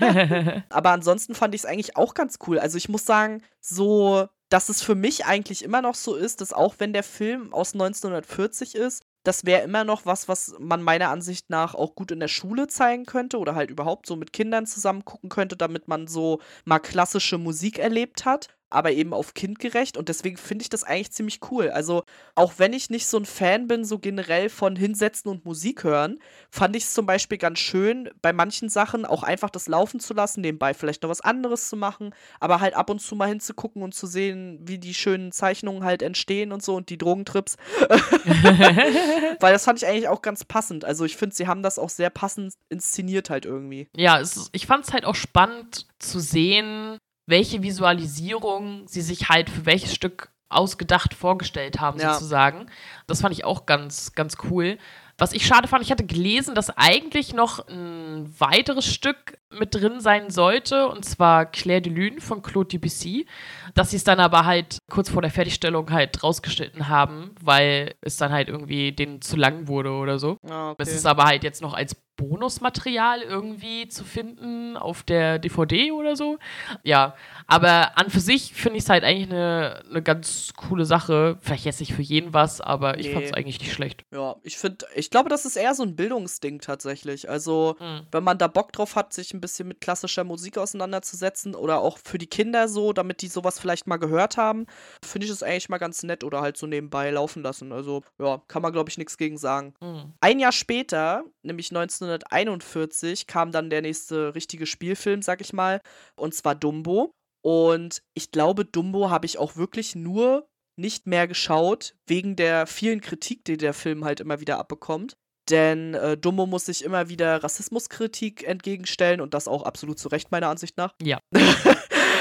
Aber ansonsten fand ich es eigentlich auch ganz cool. Also ich muss sagen, so dass es für mich eigentlich immer noch so ist, dass auch wenn der Film aus 1940 ist, das wäre immer noch was, was man meiner Ansicht nach auch gut in der Schule zeigen könnte oder halt überhaupt so mit Kindern zusammen gucken könnte, damit man so mal klassische Musik erlebt hat aber eben auf kindgerecht und deswegen finde ich das eigentlich ziemlich cool. Also, auch wenn ich nicht so ein Fan bin, so generell von Hinsetzen und Musik hören, fand ich es zum Beispiel ganz schön, bei manchen Sachen auch einfach das laufen zu lassen, nebenbei vielleicht noch was anderes zu machen, aber halt ab und zu mal hinzugucken und zu sehen, wie die schönen Zeichnungen halt entstehen und so und die Drogentrips. Weil das fand ich eigentlich auch ganz passend. Also, ich finde, sie haben das auch sehr passend inszeniert halt irgendwie. Ja, es, ich fand es halt auch spannend zu sehen, welche Visualisierung sie sich halt für welches Stück ausgedacht vorgestellt haben, ja. sozusagen. Das fand ich auch ganz, ganz cool. Was ich schade fand, ich hatte gelesen, dass eigentlich noch ein weiteres Stück mit drin sein sollte, und zwar Claire de Lune von Claude Debussy, dass sie es dann aber halt kurz vor der Fertigstellung halt rausgeschnitten haben, weil es dann halt irgendwie denen zu lang wurde oder so. Ah, okay. Es ist aber halt jetzt noch als Bonusmaterial irgendwie zu finden auf der DVD oder so. Ja, aber an für sich finde ich es halt eigentlich eine, eine ganz coole Sache. Vielleicht jetzt nicht für jeden was, aber ich nee. fand es eigentlich nicht schlecht. Ja, ich finde, ich glaube, das ist eher so ein Bildungsding tatsächlich. Also, mhm. wenn man da Bock drauf hat, sich ein bisschen mit klassischer Musik auseinanderzusetzen oder auch für die Kinder so, damit die sowas vielleicht mal gehört haben, finde ich es eigentlich mal ganz nett oder halt so nebenbei laufen lassen. Also, ja, kann man, glaube ich, nichts gegen sagen. Mhm. Ein Jahr später, nämlich 19 1941 kam dann der nächste richtige Spielfilm, sag ich mal, und zwar Dumbo. Und ich glaube, Dumbo habe ich auch wirklich nur nicht mehr geschaut, wegen der vielen Kritik, die der Film halt immer wieder abbekommt. Denn äh, Dumbo muss sich immer wieder Rassismuskritik entgegenstellen und das auch absolut zu Recht, meiner Ansicht nach. Ja.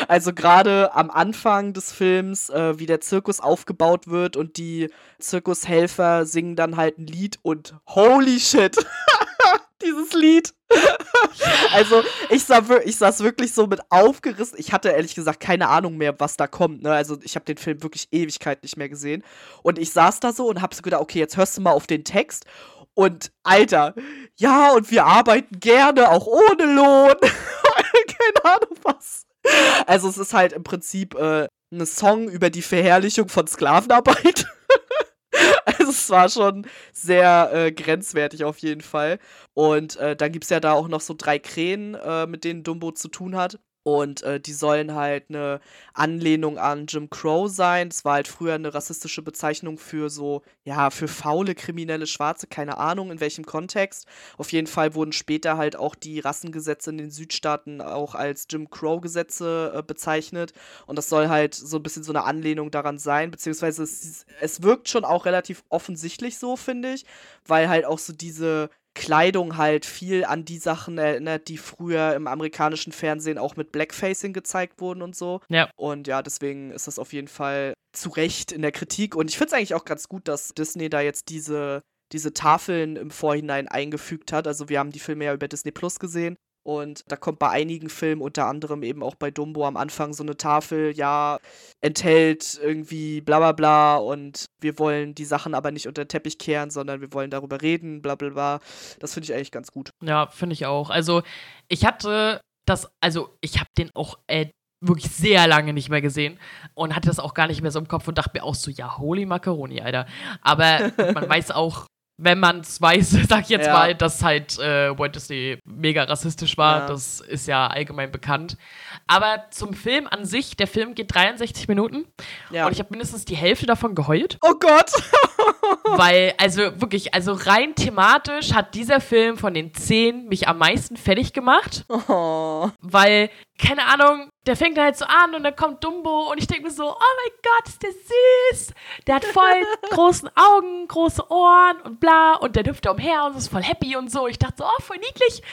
also gerade am Anfang des Films, äh, wie der Zirkus aufgebaut wird und die Zirkushelfer singen dann halt ein Lied und holy shit. dieses Lied. also ich, sah, ich saß wirklich so mit aufgerissen. Ich hatte ehrlich gesagt keine Ahnung mehr, was da kommt. Ne? Also ich habe den Film wirklich Ewigkeit nicht mehr gesehen. Und ich saß da so und habe so gedacht, okay, jetzt hörst du mal auf den Text. Und Alter, ja, und wir arbeiten gerne, auch ohne Lohn. keine Ahnung was. Also es ist halt im Prinzip äh, ein Song über die Verherrlichung von Sklavenarbeit. Also es war schon sehr äh, grenzwertig auf jeden Fall. Und äh, dann gibt es ja da auch noch so drei Krähen, äh, mit denen Dumbo zu tun hat. Und äh, die sollen halt eine Anlehnung an Jim Crow sein. Das war halt früher eine rassistische Bezeichnung für so, ja, für faule, kriminelle Schwarze, keine Ahnung in welchem Kontext. Auf jeden Fall wurden später halt auch die Rassengesetze in den Südstaaten auch als Jim Crow-Gesetze äh, bezeichnet. Und das soll halt so ein bisschen so eine Anlehnung daran sein, beziehungsweise es, es wirkt schon auch relativ offensichtlich so, finde ich, weil halt auch so diese Kleidung halt viel an die Sachen erinnert, die früher im amerikanischen Fernsehen auch mit Blackfacing gezeigt wurden und so. Ja. Und ja, deswegen ist das auf jeden Fall zu Recht in der Kritik. Und ich finde es eigentlich auch ganz gut, dass Disney da jetzt diese, diese Tafeln im Vorhinein eingefügt hat. Also wir haben die Filme ja über Disney Plus gesehen. Und da kommt bei einigen Filmen, unter anderem eben auch bei Dumbo am Anfang so eine Tafel, ja, enthält irgendwie bla bla bla und wir wollen die Sachen aber nicht unter den Teppich kehren, sondern wir wollen darüber reden, bla bla bla. Das finde ich eigentlich ganz gut. Ja, finde ich auch. Also ich hatte das, also ich habe den auch äh, wirklich sehr lange nicht mehr gesehen und hatte das auch gar nicht mehr so im Kopf und dachte mir auch so, ja, holy Macaroni, Alter. Aber man weiß auch, wenn man es weiß, sag ich jetzt Ja. mal, dass halt äh, Walt Disney mega rassistisch war. Ja. Das ist ja allgemein bekannt. Aber zum Film an sich, der Film geht 63 Minuten Ja. und ich habe mindestens die Hälfte davon geheult. oh Gott! Weil, also wirklich, also rein thematisch hat dieser Film von den zehn mich am meisten fertig gemacht. Oh. Weil, keine Ahnung, der fängt dann halt so an und dann kommt Dumbo und ich denke mir so, oh mein Gott, ist der süß. Der hat voll großen Augen, große Ohren und bla und der hüpft da umher und ist voll happy und so. Ich dachte so, oh, voll niedlich.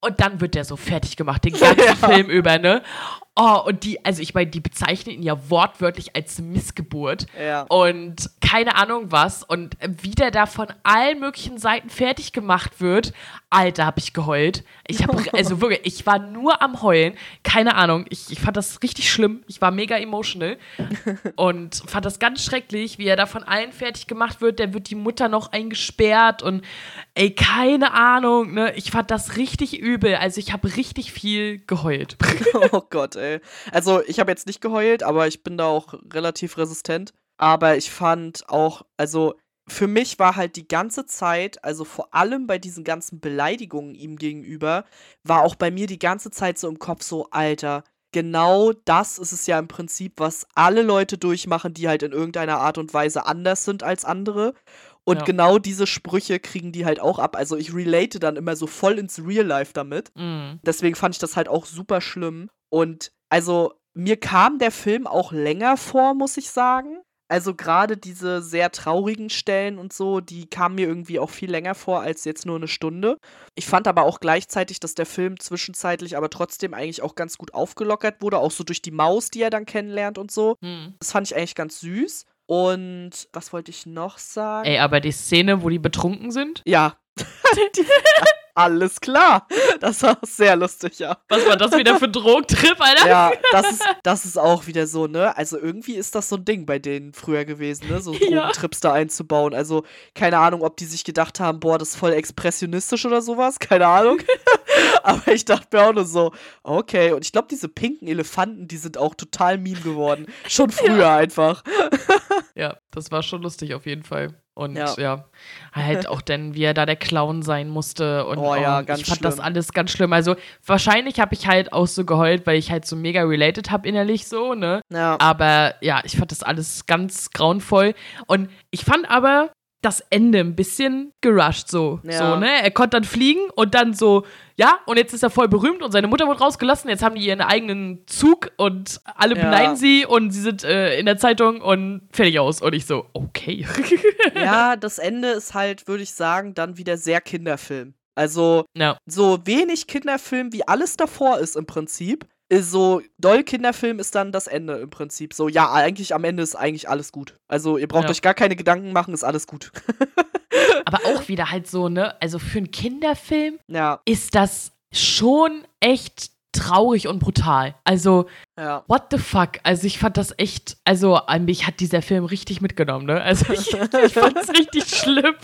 Und dann wird der so fertig gemacht, den ganzen Ja. Film über, ne? Oh, und die, also ich meine, die bezeichnen ihn ja wortwörtlich als Missgeburt. Ja. und keine Ahnung was. Und wie der da von allen möglichen Seiten fertig gemacht wird, Alter, hab ich geheult. Ich habe also wirklich, ich war nur am heulen, keine Ahnung, ich, ich fand das richtig schlimm, ich war mega emotional. Und fand das ganz schrecklich, wie er da von allen fertig gemacht wird, der wird die Mutter noch eingesperrt und ey, keine Ahnung, ne, ich fand das richtig übel, also ich habe richtig viel geheult. Oh Gott, ey. Also, ich habe jetzt nicht geheult, aber ich bin da auch relativ resistent. Aber ich fand auch, also, für mich war halt die ganze Zeit, also vor allem bei diesen ganzen Beleidigungen ihm gegenüber, war auch bei mir die ganze Zeit so im Kopf so, Alter, genau das ist es ja im Prinzip, was alle Leute durchmachen, die halt in irgendeiner Art und Weise anders sind als andere. Und Ja. genau diese Sprüche kriegen die halt auch ab. Also ich relate dann immer so voll ins Real Life damit. Mm. Deswegen fand ich das halt auch super schlimm. Und also mir kam der Film auch länger vor, muss ich sagen. Also gerade diese sehr traurigen Stellen und so, die kamen mir irgendwie auch viel länger vor als jetzt nur eine Stunde. Ich fand aber auch gleichzeitig, dass der Film zwischenzeitlich aber trotzdem eigentlich auch ganz gut aufgelockert wurde, auch so durch die Maus, die er dann kennenlernt und so. Mm. Das fand ich eigentlich ganz süß. Und was wollte ich noch sagen? Ey, aber die Szene, wo die betrunken sind, Ja. die, alles klar. Das war sehr lustig, ja. Was war das wieder für ein Drogentrip, Alter? Ja, das ist, das ist auch wieder so, ne? Also irgendwie ist das so ein Ding bei denen früher gewesen, ne? So Ja. Drogentrips da einzubauen. Also keine Ahnung, ob die sich gedacht haben, boah, das ist voll expressionistisch oder sowas. Keine Ahnung. Aber ich dachte mir auch nur so, okay. Und ich glaube, diese pinken Elefanten, die sind auch total meme geworden. Schon früher einfach. Ja, das war schon lustig auf jeden Fall. Und Ja. ja, halt auch dann, wie er da der Clown sein musste. Und Oh ja, oh, ganz ich fand das schlimm. alles ganz schlimm. Also wahrscheinlich habe ich halt auch so geheult, weil ich halt so mega related habe innerlich so, ne? Ja. Aber ja, ich fand das alles ganz grauenvoll. Und ich fand aber das Ende ein bisschen gerusht so. Ja. So, ne? Er konnte dann fliegen und dann so, ja, und jetzt ist er voll berühmt und seine Mutter wurde rausgelassen. Jetzt haben die ihren eigenen Zug und alle Ja. beneiden sie und sie sind äh, in der Zeitung und fertig aus. Und ich so, okay. ja, das Ende ist halt, würde ich sagen, dann wieder sehr Kinderfilm. Also ja. so wenig Kinderfilm, wie alles davor ist im Prinzip. Ist so doll Kinderfilm ist dann das Ende im Prinzip. So, ja, eigentlich am Ende ist eigentlich alles gut. Also, ihr braucht Ja. euch gar keine Gedanken machen, ist alles gut. Aber auch wieder halt so, ne? Also für einen Kinderfilm ja, ist das schon echt traurig und brutal. Also, ja. what the fuck? Also ich fand das echt, also mich hat dieser Film richtig mitgenommen, ne? Also ich, ich fand es richtig schlimm.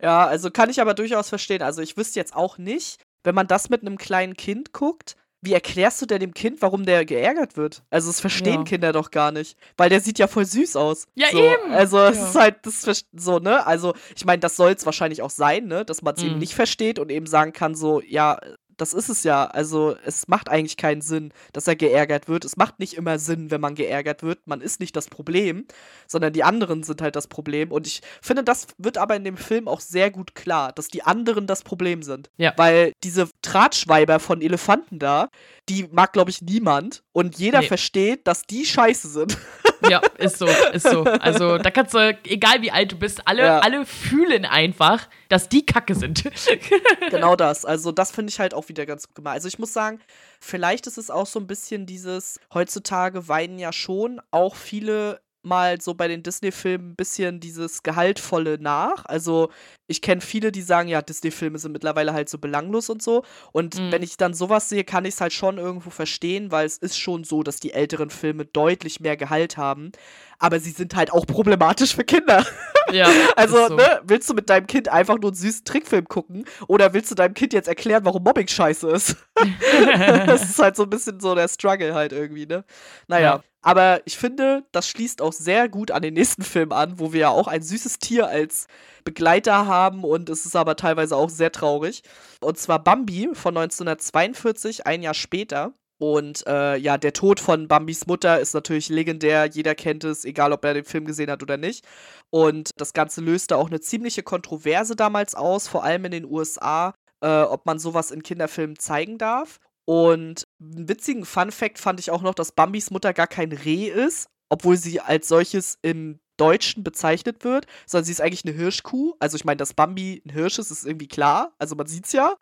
ja, also kann ich aber durchaus verstehen. Also, ich wüsste jetzt auch nicht, wenn man das mit einem kleinen Kind guckt, wie erklärst du denn dem Kind, warum der geärgert wird? Also, das verstehen Ja. Kinder doch gar nicht. Weil der sieht ja voll süß aus. Ja, so, eben. Also, es Ja. ist halt, das so, ne? Also, ich meine, das soll es wahrscheinlich auch sein, ne? Dass man es eben Mhm. nicht versteht und eben sagen kann, so, ja, das ist es ja. Also, es macht eigentlich keinen Sinn, dass er geärgert wird. Es macht nicht immer Sinn, wenn man geärgert wird. Man ist nicht das Problem, sondern die anderen sind halt das Problem. Und ich finde, das wird aber in dem Film auch sehr gut klar, dass die anderen das Problem sind. Ja. Weil diese Tratschweiber von Elefanten da, die mag, glaube ich, niemand. Und jeder Nee. versteht, dass die scheiße sind. Ja, ist so, ist so. Also da kannst du, egal wie alt du bist, alle, Ja. alle fühlen einfach, dass die Kacke sind. Genau das. Also, das finde ich halt auch wieder ganz gut gemacht. Also, ich muss sagen, vielleicht ist es auch so ein bisschen dieses, heutzutage weinen ja schon auch viele mal so bei den Disney-Filmen ein bisschen dieses Gehaltvolle nach. Also, ich kenne viele, die sagen, ja, Disney-Filme sind mittlerweile halt so belanglos und so. Und Mhm. wenn ich dann sowas sehe, kann ich es halt schon irgendwo verstehen, weil es ist schon so, dass die älteren Filme deutlich mehr Gehalt haben. Aber sie sind halt auch problematisch für Kinder. ja, Also, so. ne, willst du mit deinem Kind einfach nur einen süßen Trickfilm gucken oder willst du deinem Kind jetzt erklären, warum Mobbing scheiße ist? das ist halt so ein bisschen so der Struggle halt irgendwie, ne? Naja, Ja. aber ich finde, das schließt auch sehr gut an den nächsten Film an, wo wir ja auch ein süßes Tier als Begleiter haben und es ist aber teilweise auch sehr traurig. Und zwar Bambi von 1942, ein Jahr später. Und äh, ja, der Tod von Bambis Mutter ist natürlich legendär. Jeder kennt es, egal ob er den Film gesehen hat oder nicht. Und das Ganze löste auch eine ziemliche Kontroverse damals aus, vor allem in den USA, äh, ob man sowas in Kinderfilmen zeigen darf. Und einen witzigen Fun-Fact fand ich auch noch, dass Bambis Mutter gar kein Reh ist, obwohl sie als solches im Deutschen bezeichnet wird, sondern sie ist eigentlich eine Hirschkuh. Also ich meine, dass Bambi ein Hirsch ist, ist irgendwie klar. Also man sieht's ja.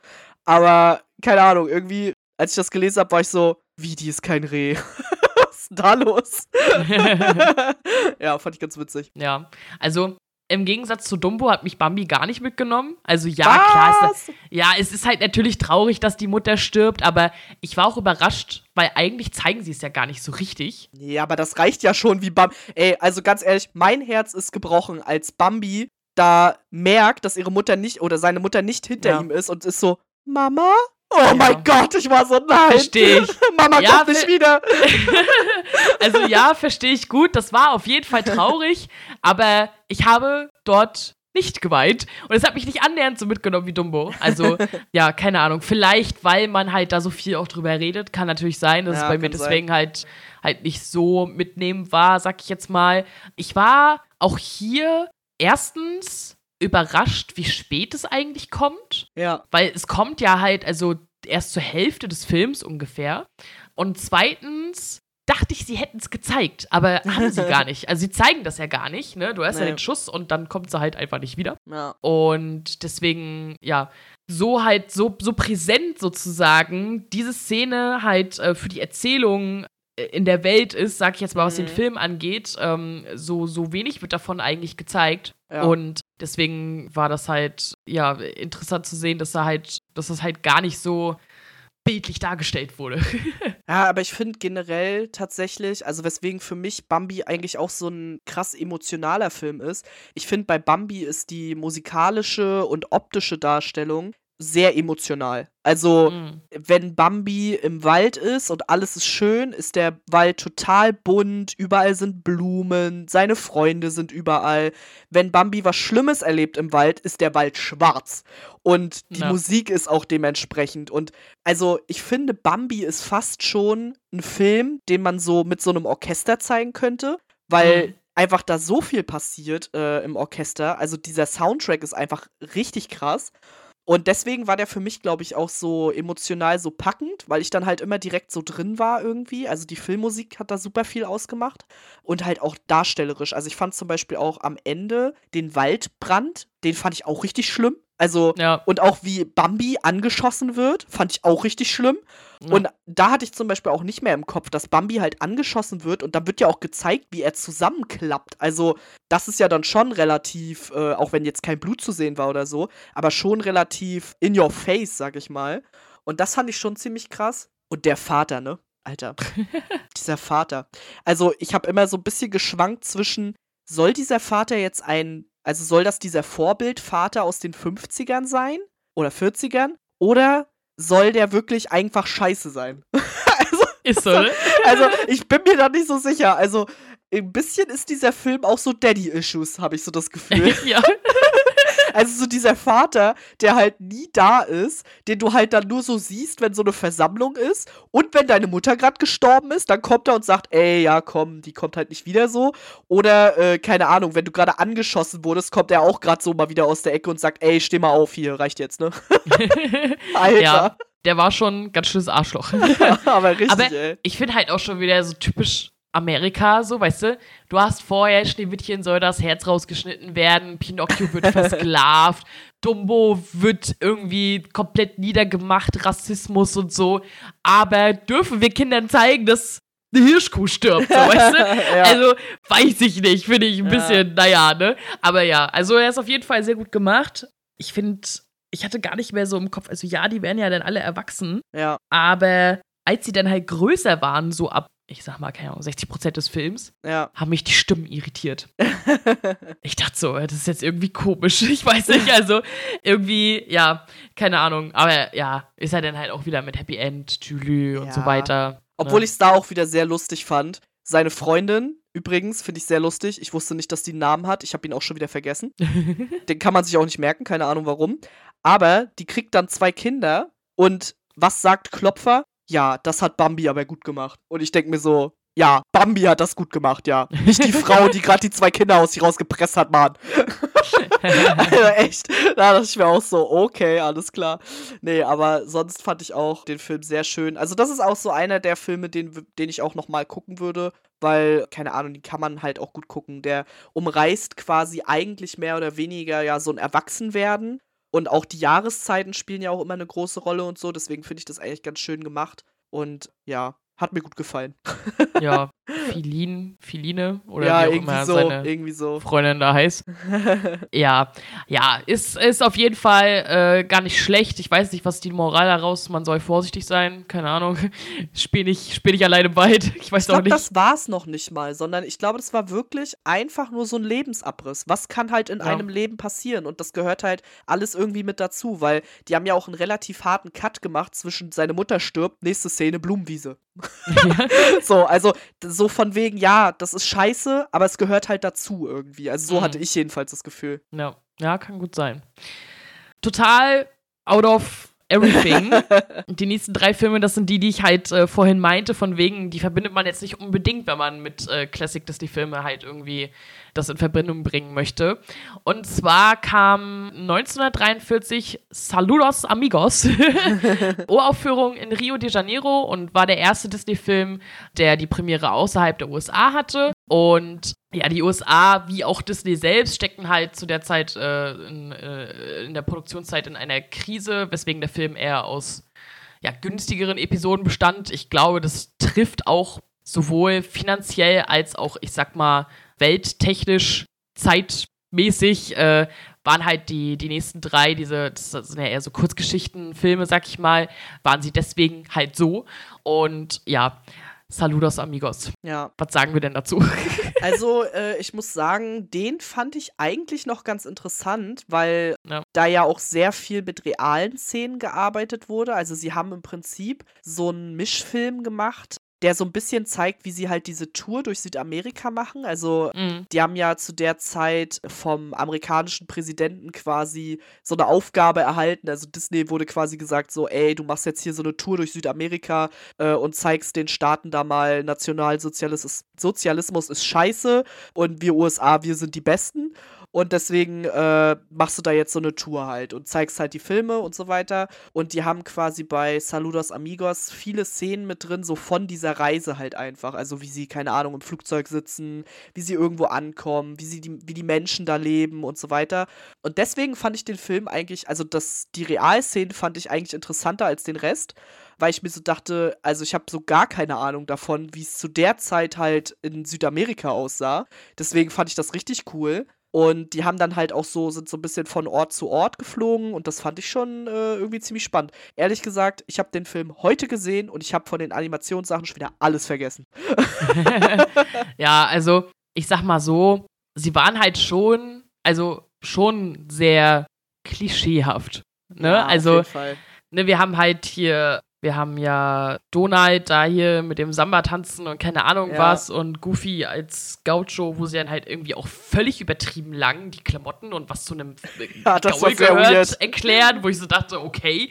Aber keine Ahnung, irgendwie, als ich das gelesen habe, war ich so, wie, die ist kein Reh. Was ist denn da los? ja, fand ich ganz witzig. ja, also im Gegensatz zu Dumbo hat mich Bambi gar nicht mitgenommen. Also ja, klar, ist, Was? ja, es ist halt natürlich traurig, dass die Mutter stirbt, aber ich war auch überrascht, weil eigentlich zeigen sie es ja gar nicht so richtig. Ja, aber das reicht ja schon wie Bambi. Ey, also ganz ehrlich, mein Herz ist gebrochen, als Bambi da merkt, dass ihre Mutter nicht oder seine Mutter nicht hinter Ja. ihm ist und ist so, Mama? Oh Ja. mein Gott, ich war so, nein. Versteh ich. Mama Ja, kommt nicht wieder. Also ja, verstehe ich gut. Das war auf jeden Fall traurig, aber ich habe dort nicht geweint und es hat mich nicht annähernd so mitgenommen wie Dumbo. Also ja, keine Ahnung. Vielleicht, weil man halt da so viel auch drüber redet, kann natürlich sein, dass Ja, es bei mir kann sein. deswegen halt halt nicht so mitnehmen war, sag ich jetzt mal. Ich war auch hier erstens überrascht, wie spät es eigentlich kommt. Ja. Weil es kommt ja halt, also erst zur Hälfte des Films ungefähr. Und zweitens dachte ich, sie hätten es gezeigt, aber haben sie gar nicht. Also sie zeigen das ja gar nicht, ne? Du hast ja Nee. den Schuss und dann kommt sie halt einfach nicht wieder. Ja. Und deswegen, ja, so halt, so, so präsent sozusagen, diese Szene halt äh, für die Erzählung äh, in der Welt ist, sag ich jetzt mal, was den Mhm. Film angeht, ähm, so, so wenig wird davon eigentlich gezeigt. Ja. Und deswegen war das halt, ja, interessant zu sehen, dass da halt, dass das halt gar nicht so bildlich dargestellt wurde. Ja, aber ich finde generell tatsächlich, also weswegen für mich Bambi eigentlich auch so ein krass emotionaler Film ist. Ich finde, bei Bambi ist die musikalische und optische Darstellung sehr emotional. Also, Mm. wenn Bambi im Wald ist und alles ist schön, ist der Wald total bunt, überall sind Blumen, seine Freunde sind überall. Wenn Bambi was Schlimmes erlebt im Wald, ist der Wald schwarz. Und die Ja. Musik ist auch dementsprechend. Und also, ich finde, Bambi ist fast schon ein Film, den man so mit so einem Orchester zeigen könnte, weil Mhm. einfach da so viel passiert äh, im Orchester. Also, dieser Soundtrack ist einfach richtig krass. Und deswegen war der für mich, glaube ich, auch so emotional so packend, weil ich dann halt immer direkt so drin war irgendwie. Also die Filmmusik hat da super viel ausgemacht und halt auch darstellerisch. Also ich fand zum Beispiel auch am Ende den Waldbrand, den fand ich auch richtig schlimm. Also Ja. und auch wie Bambi angeschossen wird, fand ich auch richtig schlimm. Ja. Und da hatte ich zum Beispiel auch nicht mehr im Kopf, dass Bambi halt angeschossen wird und dann wird ja auch gezeigt, wie er zusammenklappt. Also, das ist ja dann schon relativ, äh, auch wenn jetzt kein Blut zu sehen war oder so, aber schon relativ in your face, sag ich mal. Und das fand ich schon ziemlich krass. Und der Vater, ne? Alter. dieser Vater. Also, ich habe immer so ein bisschen geschwankt zwischen, soll dieser Vater jetzt ein, also soll das dieser Vorbildvater aus den 50ern sein? Oder 40ern? Oder soll der wirklich einfach scheiße sein? also, Ist so, ne? also, ich bin mir da nicht so sicher. Also, ein bisschen ist dieser Film auch so Daddy-Issues, habe ich so das Gefühl. ja. Also so dieser Vater, der halt nie da ist, den du halt dann nur so siehst, wenn so eine Versammlung ist. Und wenn deine Mutter gerade gestorben ist, dann kommt er und sagt, ey, ja, komm, die kommt halt nicht wieder so. Oder, äh, keine Ahnung, wenn du gerade angeschossen wurdest, kommt er auch gerade so mal wieder aus der Ecke und sagt, ey, steh mal auf hier, reicht jetzt, ne? Alter. ja. Der war schon ein ganz schönes Arschloch. Aber richtig, Aber ey. ich finde halt auch schon wieder so typisch Amerika, so, weißt du, du hast vorher, Schneewittchen soll das Herz rausgeschnitten werden, Pinocchio wird versklavt, Dumbo wird irgendwie komplett niedergemacht, Rassismus und so. Aber dürfen wir Kindern zeigen, dass eine Hirschkuh stirbt, so, weißt du? ja. Also, weiß ich nicht, finde ich ein bisschen, ja. naja, ne? Aber ja, also er ist auf jeden Fall sehr gut gemacht. Ich finde, ich hatte gar nicht mehr so im Kopf, also ja, die werden ja dann alle erwachsen. Ja. Aber als sie dann halt größer waren, so ab, ich sag mal, keine Ahnung, 60 Prozent des Films, ja. haben mich die Stimmen irritiert. ich dachte so, das ist jetzt irgendwie komisch. Ich weiß nicht, also irgendwie, ja, keine Ahnung. Aber ja, ist er dann halt auch wieder mit Happy End, Julie und ja. so weiter. Obwohl ne? ich es da auch wieder sehr lustig fand. Seine Freundin, übrigens, finde ich sehr lustig. Ich wusste nicht, dass die einen Namen hat. Ich habe ihn auch schon wieder vergessen. Den kann man sich auch nicht merken, keine Ahnung warum. Aber die kriegt dann zwei Kinder und was sagt Klopfer? Ja, das hat Bambi aber gut gemacht. Und ich denke mir so, ja, Bambi hat das gut gemacht, ja. Nicht die Frau, die gerade die zwei Kinder aus sich rausgepresst hat, Mann. also echt, da dachte ich mir auch so, okay, alles klar. Nee, aber sonst fand ich auch den Film sehr schön. Also das ist auch so einer der Filme, den, den ich auch noch mal gucken würde, weil, keine Ahnung, die kann man halt auch gut gucken. Der umreißt quasi eigentlich mehr oder weniger ja so ein Erwachsenwerden. Und auch die Jahreszeiten spielen ja auch immer eine große Rolle und so. Deswegen finde ich das eigentlich ganz schön gemacht. Und ja, hat mir gut gefallen. ja, Filin, Filine oder ja, wie auch irgendwie immer so, seine irgendwie so. Freundin da heißt. ja, ja, ist, ist auf jeden Fall äh, gar nicht schlecht. Ich weiß nicht, was die Moral daraus, man soll vorsichtig sein, keine Ahnung. Spiel nicht, spiel nicht alleine weit. Ich weiß ich glaub, auch nicht. das war es noch nicht mal, sondern ich glaube, das war wirklich einfach nur so ein Lebensabriss. Was kann halt in ja. einem Leben passieren? Und das gehört halt alles irgendwie mit dazu, weil die haben ja auch einen relativ harten Cut gemacht zwischen seine Mutter stirbt, nächste Szene Blumenwiese. So, also so von wegen, ja, das ist scheiße, aber es gehört halt dazu irgendwie. Also so mhm. hatte ich jedenfalls das Gefühl. Ja, ja, kann gut sein. Total out of Everything. die nächsten drei Filme, das sind die, die ich halt äh, vorhin meinte, von wegen, die verbindet man jetzt nicht unbedingt, wenn man mit äh, Classic Disney-Filme halt irgendwie das in Verbindung bringen möchte. Und zwar kam 1943 Saludos Amigos, Uraufführung in Rio de Janeiro und war der erste Disney-Film, der die Premiere außerhalb der USA hatte. Und ja, die USA, wie auch Disney selbst, steckten halt zu der Zeit äh, in, äh, in der Produktionszeit in einer Krise, weswegen der Film eher aus ja, günstigeren Episoden bestand. Ich glaube, das trifft auch sowohl finanziell als auch, ich sag mal, welttechnisch, zeitmäßig äh, waren halt die, die nächsten drei, diese, das sind ja eher so Kurzgeschichtenfilme, sag ich mal, waren sie deswegen halt so. Und ja, Saludos amigos. Ja. Was sagen wir denn dazu? Also, äh, ich muss sagen, den fand ich eigentlich noch ganz interessant, weil ja. da ja auch sehr viel mit realen Szenen gearbeitet wurde. Also, sie haben im Prinzip so einen Mischfilm gemacht der so ein bisschen zeigt, wie sie halt diese Tour durch Südamerika machen. Also, mhm. die haben ja zu der Zeit vom amerikanischen Präsidenten quasi so eine Aufgabe erhalten. Also, Disney wurde quasi gesagt, so, ey, du machst jetzt hier so eine Tour durch Südamerika äh, und zeigst den Staaten da mal, Nationalsozialismus Sozialismus ist scheiße und wir USA, wir sind die Besten. Und deswegen äh, machst du da jetzt so eine Tour halt und zeigst halt die Filme und so weiter. Und die haben quasi bei Saludos Amigos viele Szenen mit drin, so von dieser Reise halt einfach. Also wie sie, keine Ahnung, im Flugzeug sitzen, wie sie irgendwo ankommen, wie, sie die, wie die Menschen da leben und so weiter. Und deswegen fand ich den Film eigentlich, also das, die Realszenen fand ich eigentlich interessanter als den Rest weil ich mir so dachte, also ich habe so gar keine Ahnung davon, wie es zu der Zeit halt in Südamerika aussah. Deswegen fand ich das richtig cool. Und die haben dann halt auch so, sind so ein bisschen von Ort zu Ort geflogen und das fand ich schon äh, irgendwie ziemlich spannend. Ehrlich gesagt, ich habe den Film heute gesehen und ich habe von den Animationssachen schon wieder alles vergessen. ja, also ich sag mal so, sie waren halt schon, also schon sehr klischeehaft. Ne? Ja, also, ne, wir haben halt hier wir haben ja Donald da hier mit dem Samba tanzen und keine Ahnung ja. was und Goofy als Gaucho, wo sie dann halt irgendwie auch völlig übertrieben lang die Klamotten und was zu einem ja, Gaul gehört erklären, wo ich so dachte, okay.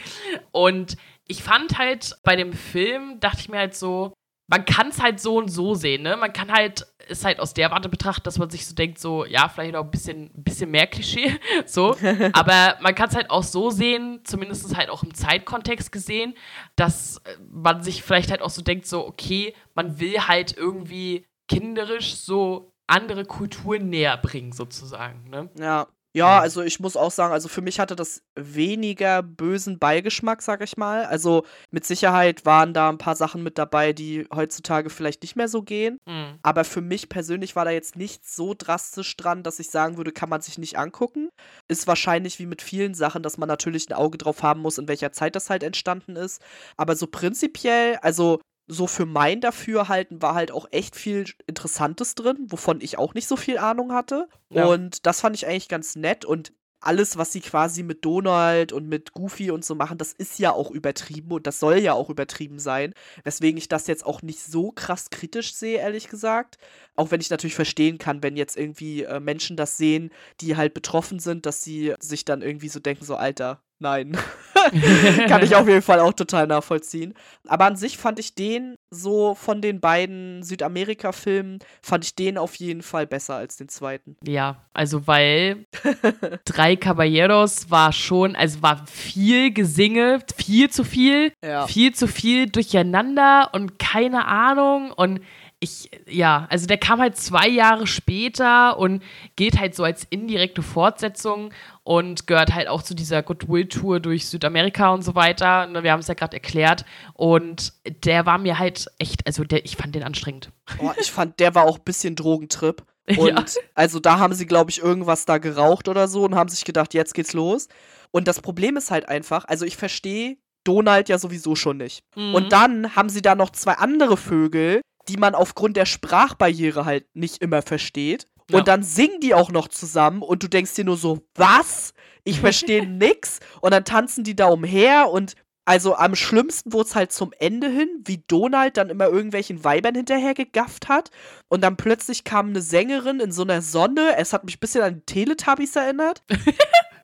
Und ich fand halt bei dem Film, dachte ich mir halt so, man kann es halt so und so sehen, ne? Man kann halt, ist halt aus der Warte betrachtet, dass man sich so denkt, so, ja, vielleicht noch ein bisschen, bisschen mehr Klischee, so. Aber man kann es halt auch so sehen, zumindest halt auch im Zeitkontext gesehen, dass man sich vielleicht halt auch so denkt, so, okay, man will halt irgendwie kinderisch so andere Kulturen näher bringen, sozusagen. Ne? Ja. Ja, also ich muss auch sagen, also für mich hatte das weniger bösen Beigeschmack, sag ich mal. Also mit Sicherheit waren da ein paar Sachen mit dabei, die heutzutage vielleicht nicht mehr so gehen. Mhm. Aber für mich persönlich war da jetzt nicht so drastisch dran, dass ich sagen würde, kann man sich nicht angucken. Ist wahrscheinlich wie mit vielen Sachen, dass man natürlich ein Auge drauf haben muss, in welcher Zeit das halt entstanden ist. Aber so prinzipiell, also so für mein Dafürhalten war halt auch echt viel Interessantes drin, wovon ich auch nicht so viel Ahnung hatte. Ja. Und das fand ich eigentlich ganz nett. Und alles, was sie quasi mit Donald und mit Goofy und so machen, das ist ja auch übertrieben und das soll ja auch übertrieben sein. Weswegen ich das jetzt auch nicht so krass kritisch sehe, ehrlich gesagt. Auch wenn ich natürlich verstehen kann, wenn jetzt irgendwie äh, Menschen das sehen, die halt betroffen sind, dass sie sich dann irgendwie so denken, so Alter, nein. kann ich auf jeden Fall auch total nachvollziehen. Aber an sich fand ich den so von den beiden Südamerika-Filmen, fand ich den auf jeden Fall besser als den zweiten. Ja, also weil Drei Caballeros war schon, also war viel Gesinge, viel zu viel, Ja. viel zu viel durcheinander und keine Ahnung und ich, ja, also der kam halt zwei Jahre später und geht halt so als indirekte Fortsetzung und gehört halt auch zu dieser Goodwill-Tour durch Südamerika und so weiter. Ne, Wir haben es ja gerade erklärt. Und der war mir halt echt, also der, ich fand den anstrengend. Oh, ich fand, der war auch ein bisschen Drogentrip. Und Ja. also da haben sie, glaube ich, irgendwas da geraucht oder so und haben sich gedacht, jetzt geht's los. Und das Problem ist halt einfach, also ich verstehe Donald ja sowieso schon nicht. Mhm. Und dann haben sie da noch zwei andere Vögel, die man aufgrund der Sprachbarriere halt nicht immer versteht. Ja. Und dann singen die auch noch zusammen und du denkst dir nur so, was? Ich verstehe nix. Und dann tanzen die da umher und also am schlimmsten wurde es halt zum Ende hin, wie Donald dann immer irgendwelchen Weibern hinterher gegafft hat. Und dann plötzlich kam eine Sängerin in so einer Sonne. Es hat mich ein bisschen an die Teletubbies erinnert.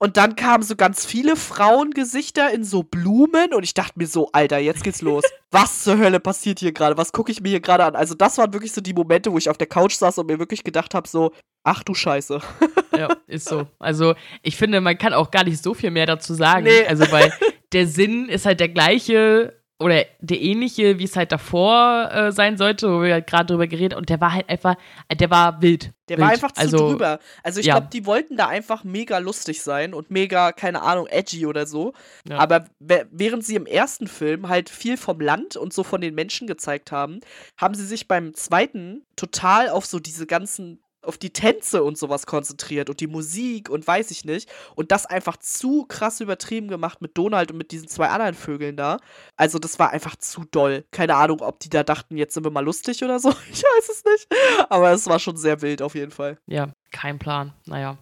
Und dann kamen so ganz viele Frauengesichter in so Blumen und ich dachte mir so, Alter, jetzt geht's los. Was zur Hölle passiert hier gerade? Was gucke ich mir hier gerade an? Also das waren wirklich so die Momente, wo ich auf der Couch saß und mir wirklich gedacht habe so, ach du Scheiße. Ja, ist so. Also, ich finde, man kann auch gar nicht so viel mehr dazu sagen. Nee. Also, weil der Sinn ist halt der gleiche oder der ähnliche, wie es halt davor äh, sein sollte, wo wir halt gerade drüber geredet und der war halt einfach, der war wild. Der wild. war einfach zu also, drüber. Also ich ja. glaube, die wollten da einfach mega lustig sein und mega, keine Ahnung, edgy oder so. Ja. Aber während sie im ersten Film halt viel vom Land und so von den Menschen gezeigt haben, haben sie sich beim zweiten total auf so diese ganzen auf die Tänze und sowas konzentriert und die Musik und weiß ich nicht. Und das einfach zu krass übertrieben gemacht mit Donald und mit diesen zwei anderen Vögeln da. Also das war einfach zu doll. Keine Ahnung, ob die da dachten, jetzt sind wir mal lustig oder so. Ich weiß es nicht. Aber es war schon sehr wild auf jeden Fall. Ja, kein Plan. Naja.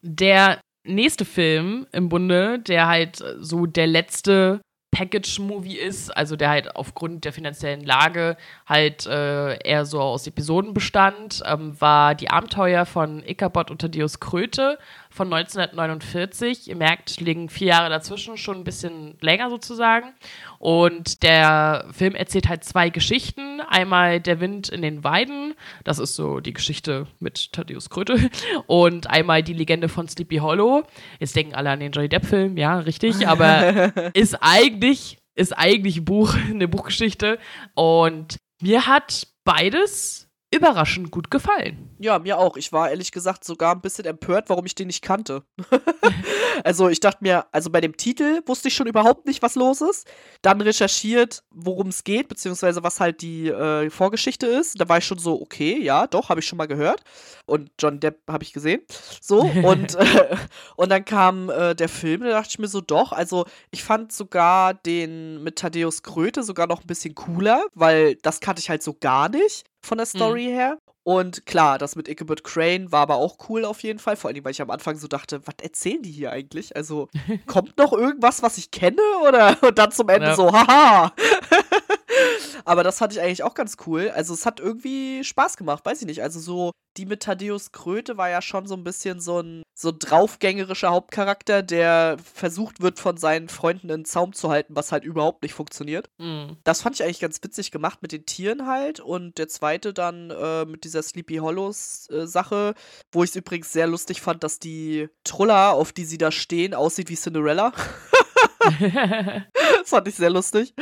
Der nächste Film im Bunde, der halt so der letzte Package-Movie ist, also der halt aufgrund der finanziellen Lage halt äh, eher so aus Episoden bestand, ähm, war Die Abenteuer von Ichabod und Thaddeus Kröte von 1949. Ihr merkt, liegen vier Jahre dazwischen, schon ein bisschen länger sozusagen. Und der Film erzählt halt zwei Geschichten. Einmal Der Wind in den Weiden, das ist so die Geschichte mit Thaddeus Kröte. Und einmal die Legende von Sleepy Hollow. Jetzt denken alle an den Johnny Depp-Film, ja, richtig, aber ist eigentlich, ist eigentlich ein Buch, eine Buchgeschichte. Und mir hat beides überraschend gut gefallen. Ja, mir auch. Ich war ehrlich gesagt sogar ein bisschen empört, warum ich den nicht kannte. also ich dachte mir, also bei dem Titel wusste ich schon überhaupt nicht, was los ist. Dann recherchiert, worum es geht, beziehungsweise was halt die äh, Vorgeschichte ist. Da war ich schon so, okay, ja, doch, habe ich schon mal gehört. Und John Depp habe ich gesehen. So, und, äh, und dann kam äh, der Film, da dachte ich mir so, doch, also ich fand sogar den mit Thaddeus Kröte sogar noch ein bisschen cooler, weil das kannte ich halt so gar nicht von der Story her. Und klar, das mit Ichabod Crane war aber auch cool auf jeden Fall. Vor allem, weil ich am Anfang so dachte, was erzählen die hier eigentlich? Also, kommt noch irgendwas, was ich kenne? Oder und dann zum Ende Ja. so, haha. Aber das fand ich eigentlich auch ganz cool. Also, es hat irgendwie Spaß gemacht, weiß ich nicht. Also, so, die mit Thaddeus Kröte war ja schon so ein bisschen so ein so draufgängerischer Hauptcharakter, der versucht wird, von seinen Freunden einen Zaum zu halten, was halt überhaupt nicht funktioniert. Mhm. Das fand ich eigentlich ganz witzig gemacht mit den Tieren halt. Und der zweite dann äh, mit dieser Sleepy Hollows äh, Sache, wo ich es übrigens sehr lustig fand, dass die Trulla, auf die sie da stehen, aussieht wie Cinderella. das fand ich sehr lustig.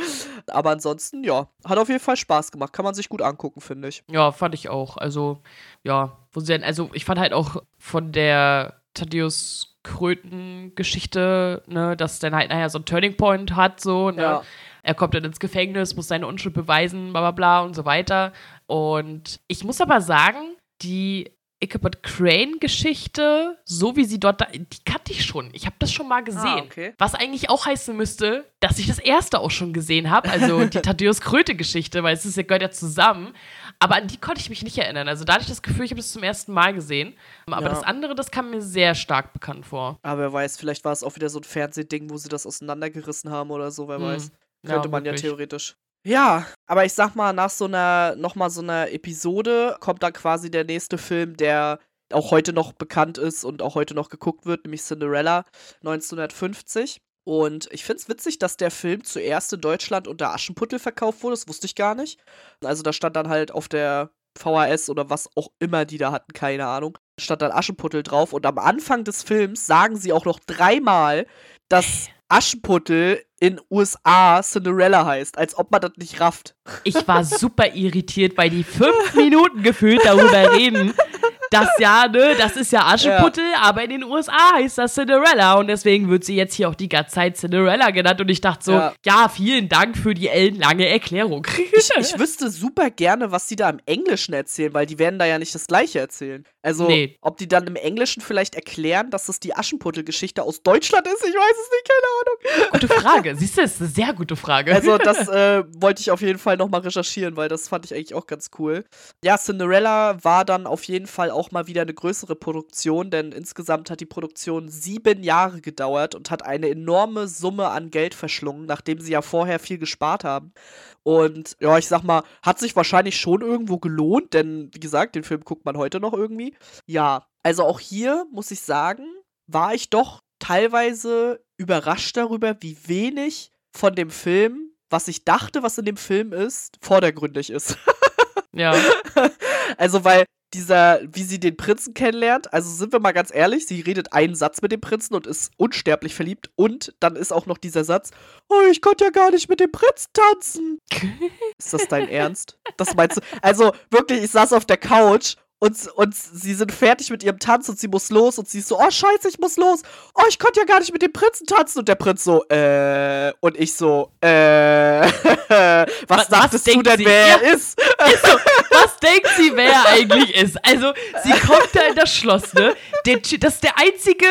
Aber ansonsten, ja, hat auf jeden Fall Spaß gemacht. Kann man sich gut angucken, finde ich. Ja, fand ich auch. Also, ja, wo sie dann, also ich fand halt auch von der Thaddeus Kröten-Geschichte, ne, dass dann halt nachher so ein Turning Point hat, so, ne? Ja. Er kommt dann ins Gefängnis, muss seine Unschuld beweisen, bla bla bla und so weiter. Und ich muss aber sagen, die Ichabod Crane-Geschichte, so wie sie dort, da, die kannte ich schon. Ich habe das schon mal gesehen. Ah, okay. Was eigentlich auch heißen müsste, dass ich das erste auch schon gesehen habe, also die Thaddeus Kröte-Geschichte, weil es ist ja, gehört ja zusammen. Aber an die konnte ich mich nicht erinnern. Also da hatte ich das Gefühl, ich habe das zum ersten Mal gesehen. Aber Ja. das andere, das kam mir sehr stark bekannt vor. Aber wer weiß, vielleicht war es auch wieder so ein Fernsehding, wo sie das auseinandergerissen haben oder so, wer Hm. weiß. Ja, Könnte man ja wirklich. theoretisch. Ja, aber ich sag mal, nach so einer, nochmal so einer Episode kommt dann quasi der nächste Film, der auch heute noch bekannt ist und auch heute noch geguckt wird, nämlich Cinderella 1950. Und ich find's witzig, dass der Film zuerst in Deutschland unter Aschenputtel verkauft wurde, das wusste ich gar nicht. Also da stand dann halt auf der VHS oder was auch immer die da hatten, keine Ahnung, stand dann Aschenputtel drauf. Und am Anfang des Films sagen sie auch noch dreimal, dass Aschenputtel in USA Cinderella heißt, als ob man das nicht rafft. Ich war super irritiert, weil die fünf Minuten gefühlt darüber reden. Das ja, ne, das ist ja Aschenputtel, aber in den USA heißt das Cinderella und deswegen wird sie jetzt hier auch die ganze Zeit Cinderella genannt und ich dachte so, Ja. ja, vielen Dank für die ellenlange Erklärung. Ich, ich wüsste super gerne, was die da im Englischen erzählen, weil die werden da ja nicht das Gleiche erzählen. Also, Nee. ob die dann im Englischen vielleicht erklären, dass das die Aschenputtel-Geschichte aus Deutschland ist, ich weiß es nicht, keine Ahnung. gute Frage. Siehst du, das ist eine sehr gute Frage. Also, das äh, wollte ich auf jeden Fall nochmal recherchieren, weil das fand ich eigentlich auch ganz cool. Ja, Cinderella war dann auf jeden Fall auch mal wieder eine größere Produktion, denn insgesamt hat die Produktion sieben Jahre gedauert und hat eine enorme Summe an Geld verschlungen, nachdem sie ja vorher viel gespart haben. Und ja, ich sag mal, hat sich wahrscheinlich schon irgendwo gelohnt, denn wie gesagt, den Film guckt man heute noch irgendwie. Ja, also auch hier muss ich sagen, war ich doch teilweise überrascht darüber, wie wenig von dem Film, was ich dachte, was in dem Film ist, vordergründig ist. ja. Also, weil dieser, wie sie den Prinzen kennenlernt, also sind wir mal ganz ehrlich, sie redet einen Satz mit dem Prinzen und ist unsterblich verliebt und dann ist auch noch dieser Satz, oh, ich konnte ja gar nicht mit dem Prinzen tanzen. Ist das dein Ernst? Das meinst du? Also, wirklich, ich saß auf der Couch und, und sie sind fertig mit ihrem Tanz und sie muss los und sie ist so, oh scheiße, ich muss los. Oh, ich konnte ja gar nicht mit dem Prinzen tanzen. Und der Prinz so, äh, und ich so, äh, was, was dachtest du denn, sie? wer Ja. er ist? So, was denkt sie, wer er eigentlich ist? Also, sie kommt da in das Schloss, ne? Der, das ist der einzige,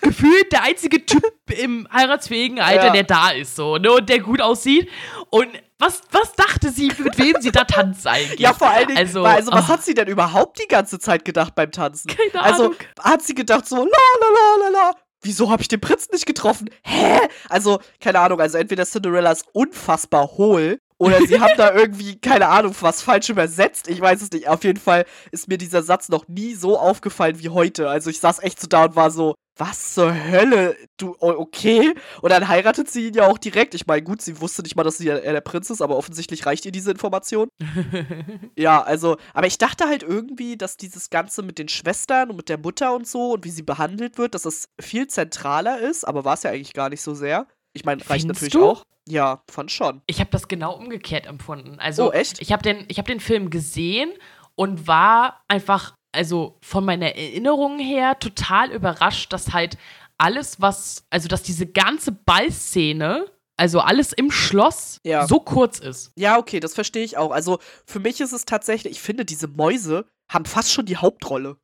gefühlt der einzige Typ im heiratsfähigen Alter, Ja. der da ist, so, ne? Und der gut aussieht. Und was, was dachte sie, mit wem sie da tanzt eigentlich? Ja, vor allen Dingen, Also, also, also was ah. hat sie denn überhaupt die ganze Zeit gedacht beim Tanzen? Keine also Ahnung. hat sie gedacht so, la la la la la. Wieso habe ich den Prinzen nicht getroffen? Hä? Also, keine Ahnung, also entweder Cinderella ist unfassbar hohl oder sie haben da irgendwie, keine Ahnung, was falsch übersetzt. Ich weiß es nicht. Auf jeden Fall ist mir dieser Satz noch nie so aufgefallen wie heute. Also ich saß echt so da und war so, was zur Hölle? Du, okay. Und dann heiratet sie ihn ja auch direkt. Ich meine, gut, sie wusste nicht mal, dass sie er der Prinz ist, aber offensichtlich reicht ihr diese Information. Ja, also, aber ich dachte halt irgendwie, dass dieses Ganze mit den Schwestern und mit der Mutter und so und wie sie behandelt wird, dass es viel zentraler ist, aber war es ja eigentlich gar nicht so sehr. Ich meine, reicht Findest natürlich du? auch. Ja, fand schon. Ich habe das genau umgekehrt empfunden. Also, Oh, echt? ich habe den, ich hab den Film gesehen und war einfach, also von meiner Erinnerung her, total überrascht, dass halt alles, was, also dass diese ganze Ballszene, also alles im Schloss, Ja. so kurz ist. Ja, okay, das verstehe ich auch. Also, für mich ist es tatsächlich, ich finde, diese Mäuse haben fast schon die Hauptrolle.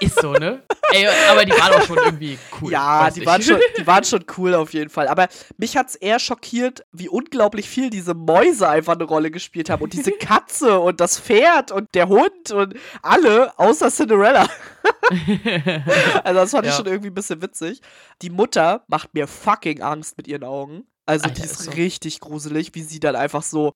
Ist so, ne? Ey, aber die waren auch schon irgendwie cool. ja, die ich. waren, schon, die waren schon cool auf jeden Fall. Aber mich hat es eher schockiert, wie unglaublich viel diese Mäuse einfach eine Rolle gespielt haben. Und diese Katze und das Pferd und der Hund und alle, außer Cinderella. Also das fand ich Ja. schon irgendwie ein bisschen witzig. Die Mutter macht mir fucking Angst mit ihren Augen. Also Alter, die ist ist so. richtig gruselig, wie sie dann einfach so.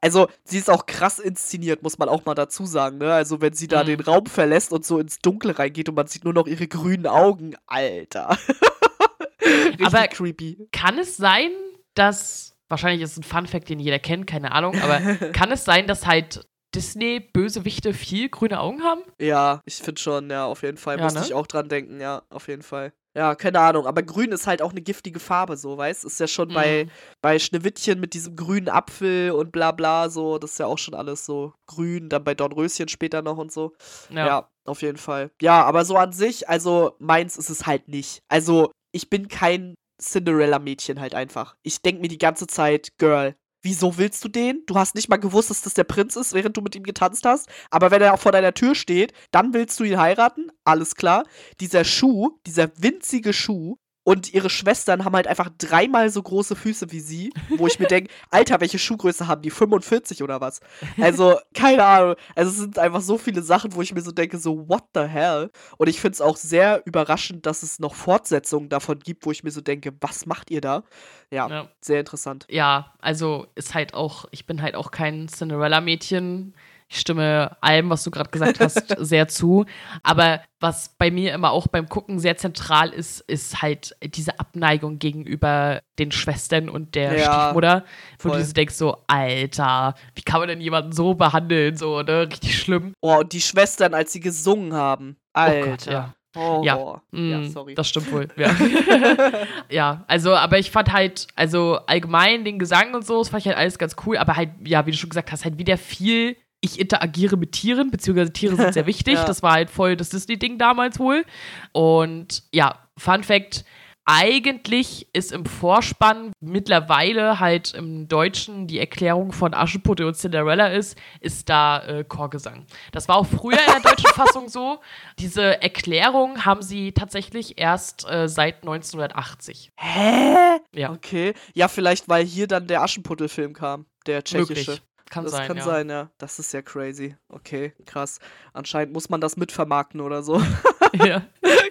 Also sie ist auch krass inszeniert, muss man auch mal dazu sagen. Ne? Also wenn sie da Mhm. den Raum verlässt und so ins Dunkel reingeht und man sieht nur noch ihre grünen Augen, Alter. Aber- creepy. Kann es sein, dass, wahrscheinlich ist es ein Fun-Fact, den jeder kennt, keine Ahnung, aber kann es sein, dass halt Disney-Bösewichte viel grüne Augen haben? Ja, ich finde schon, ja, auf jeden Fall. Ja, Musste ne? ich auch dran denken, ja, auf jeden Fall. Ja, keine Ahnung. Aber grün ist halt auch eine giftige Farbe, so, weißt Ist ja schon Mhm. bei, bei Schneewittchen mit diesem grünen Apfel und bla bla, so. Das ist ja auch schon alles so grün. Dann bei Dornröschen später noch und so. Ja. Ja, auf jeden Fall. Ja, aber so an sich, also meins ist es halt nicht. Also, ich bin kein Cinderella-Mädchen halt einfach. Ich denke mir die ganze Zeit, Girl, wieso willst du den? Du hast nicht mal gewusst, dass das der Prinz ist, während du mit ihm getanzt hast. Aber wenn er auch vor deiner Tür steht, dann willst du ihn heiraten. Alles klar. Dieser Schuh, dieser winzige Schuh. Und ihre Schwestern haben halt einfach dreimal so große Füße wie sie, wo ich mir denke, Alter, welche Schuhgröße haben die? 45 oder was? Also, keine Ahnung. Also, es sind einfach so viele Sachen, wo ich mir so denke, so, what the hell? Und ich finde es auch sehr überraschend, dass es noch Fortsetzungen davon gibt, wo ich mir so denke, was macht ihr da? Ja, Ja. sehr interessant. ja, also ist halt auch, ich bin halt auch kein Cinderella-Mädchen. Ich stimme allem, was du gerade gesagt hast, sehr zu. Aber was bei mir immer auch beim Gucken sehr zentral ist, ist halt diese Abneigung gegenüber den Schwestern und der Ja, Stiefmutter, wo voll. du so denkst, so, Alter, wie kann man denn jemanden so behandeln? So, ne? Richtig schlimm. Oh, und die Schwestern, als sie gesungen haben. Alter. Gott, ja. Horror. Ja. ja, Mm, sorry. Das stimmt wohl, ja. ja, also, aber ich fand halt, also allgemein den Gesang und so, das fand ich halt alles ganz cool, aber halt, ja, wie du schon gesagt hast, halt wieder viel, ich interagiere mit Tieren, beziehungsweise Tiere sind sehr wichtig. Ja. Das war halt voll das Disney-Ding damals wohl. Und ja, Fun Fact. Eigentlich ist im Vorspann mittlerweile halt im Deutschen die Erklärung von Aschenputtel und Cinderella ist, ist da äh, Chorgesang. Das war auch früher in der deutschen Fassung so. Diese Erklärung haben sie tatsächlich erst äh, seit 1980. Hä? Ja, Okay. Ja, vielleicht, weil hier dann der Aschenputtel-Film kam. Der tschechische. möglich. Kann das sein, kann ja. sein, ja. Das ist ja crazy. Okay, krass. Anscheinend muss man das mitvermarkten oder so. ja.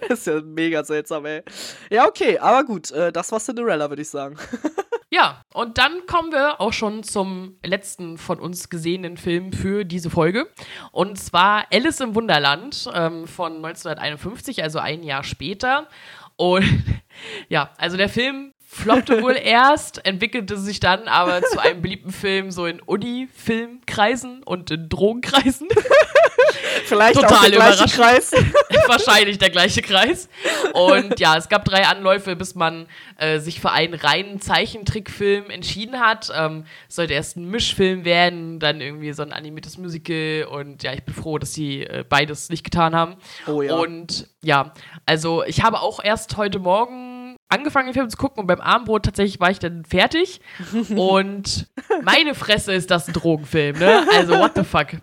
das ist ja mega seltsam, ey. Ja, okay, aber gut. Äh, das war Cinderella, würde ich sagen. Ja, und dann kommen wir auch schon zum letzten von uns gesehenen Film für diese Folge. Und zwar Alice im Wunderland ähm, von 1951, also ein Jahr später. Und ja, also der Film floppte wohl erst, entwickelte sich dann aber zu einem beliebten Film so in Uni-Filmkreisen und in Drogenkreisen. Vielleicht auch Total der gleiche. Kreis. Wahrscheinlich der gleiche Kreis. Und ja, es gab drei Anläufe, bis man äh, sich für einen reinen Zeichentrickfilm entschieden hat. Ähm, es sollte erst ein Mischfilm werden, dann irgendwie so ein animiertes Musical. Und ja, ich bin froh, dass sie äh, beides nicht getan haben. Oh ja. Und ja, also ich habe auch erst heute Morgen angefangen, den Film zu gucken und beim Abendbrot tatsächlich war ich dann fertig. und meine Fresse ist das ein Drogenfilm, ne? Also, what the fuck?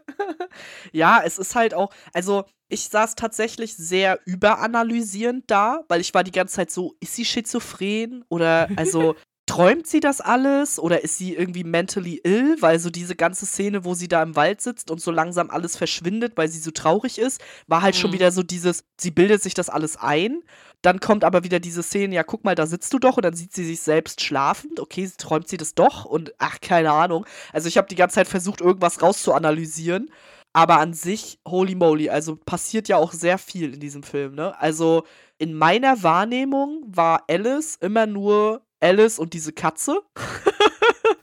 Ja, es ist halt auch, also ich saß tatsächlich sehr überanalysierend da, weil ich war die ganze Zeit so, ist sie schizophren oder also träumt sie das alles oder ist sie irgendwie mentally ill, weil so diese ganze Szene, wo sie da im Wald sitzt und so langsam alles verschwindet, weil sie so traurig ist, war halt schon Mhm. wieder so dieses, sie bildet sich das alles ein. Dann kommt aber wieder diese Szene, ja, guck mal, da sitzt du doch und dann sieht sie sich selbst schlafend. Okay, sie- träumt sie das doch und ach, keine Ahnung. Also ich habe die ganze Zeit versucht, irgendwas rauszuanalysieren. Aber an sich, holy moly, also passiert ja auch sehr viel in diesem Film, ne? Also in meiner Wahrnehmung war Alice immer nur Alice und diese Katze.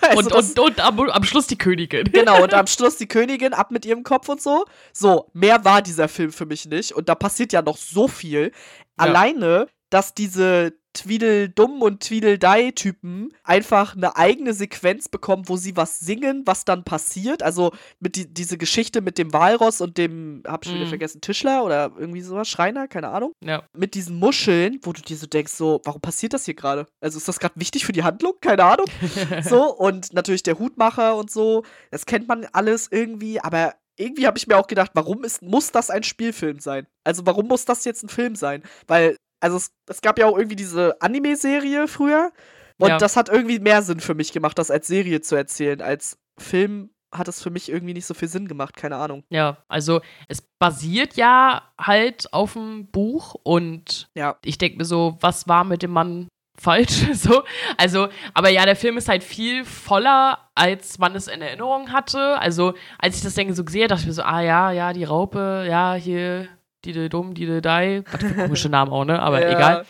Also und, das- und, und am, am Schluss die Königin. Genau, und am Schluss die Königin ab mit ihrem Kopf und so. So, mehr war dieser Film für mich nicht. Und da passiert ja noch so viel. Alleine, dass diese Tweedledum und Tweedledei-Typen einfach eine eigene Sequenz bekommen, wo sie was singen, was dann passiert. Also mit die, diese Geschichte mit dem Walross und dem, hab ich wieder Mhm. vergessen, Tischler oder irgendwie sowas, Schreiner, keine Ahnung Ja. mit diesen Muscheln, wo du dir so denkst, so, warum passiert das hier gerade? Also ist das gerade wichtig für die Handlung? Keine Ahnung. so, und natürlich der Hutmacher und so, das kennt man alles irgendwie, aber irgendwie habe ich mir auch gedacht, warum ist, muss das ein Spielfilm sein? Also warum muss das jetzt ein Film sein? Weil, also es, es gab ja auch irgendwie diese Anime-Serie früher und Ja. das hat irgendwie mehr Sinn für mich gemacht, das als Serie zu erzählen. Als Film hat es für mich irgendwie nicht so viel Sinn gemacht, keine Ahnung. Ja, also es basiert ja halt auf dem Buch und Ja. ich denke mir so, was war mit dem Mann falsch? so, also, aber ja, der Film ist halt viel voller, als man es in Erinnerung hatte. Also, als ich das denke so gesehen, dachte ich mir so, ah ja, ja, die Raupe, ja, hier, die de dumm, die de dei. Was für komische Namen auch, ne? Aber Ja. egal.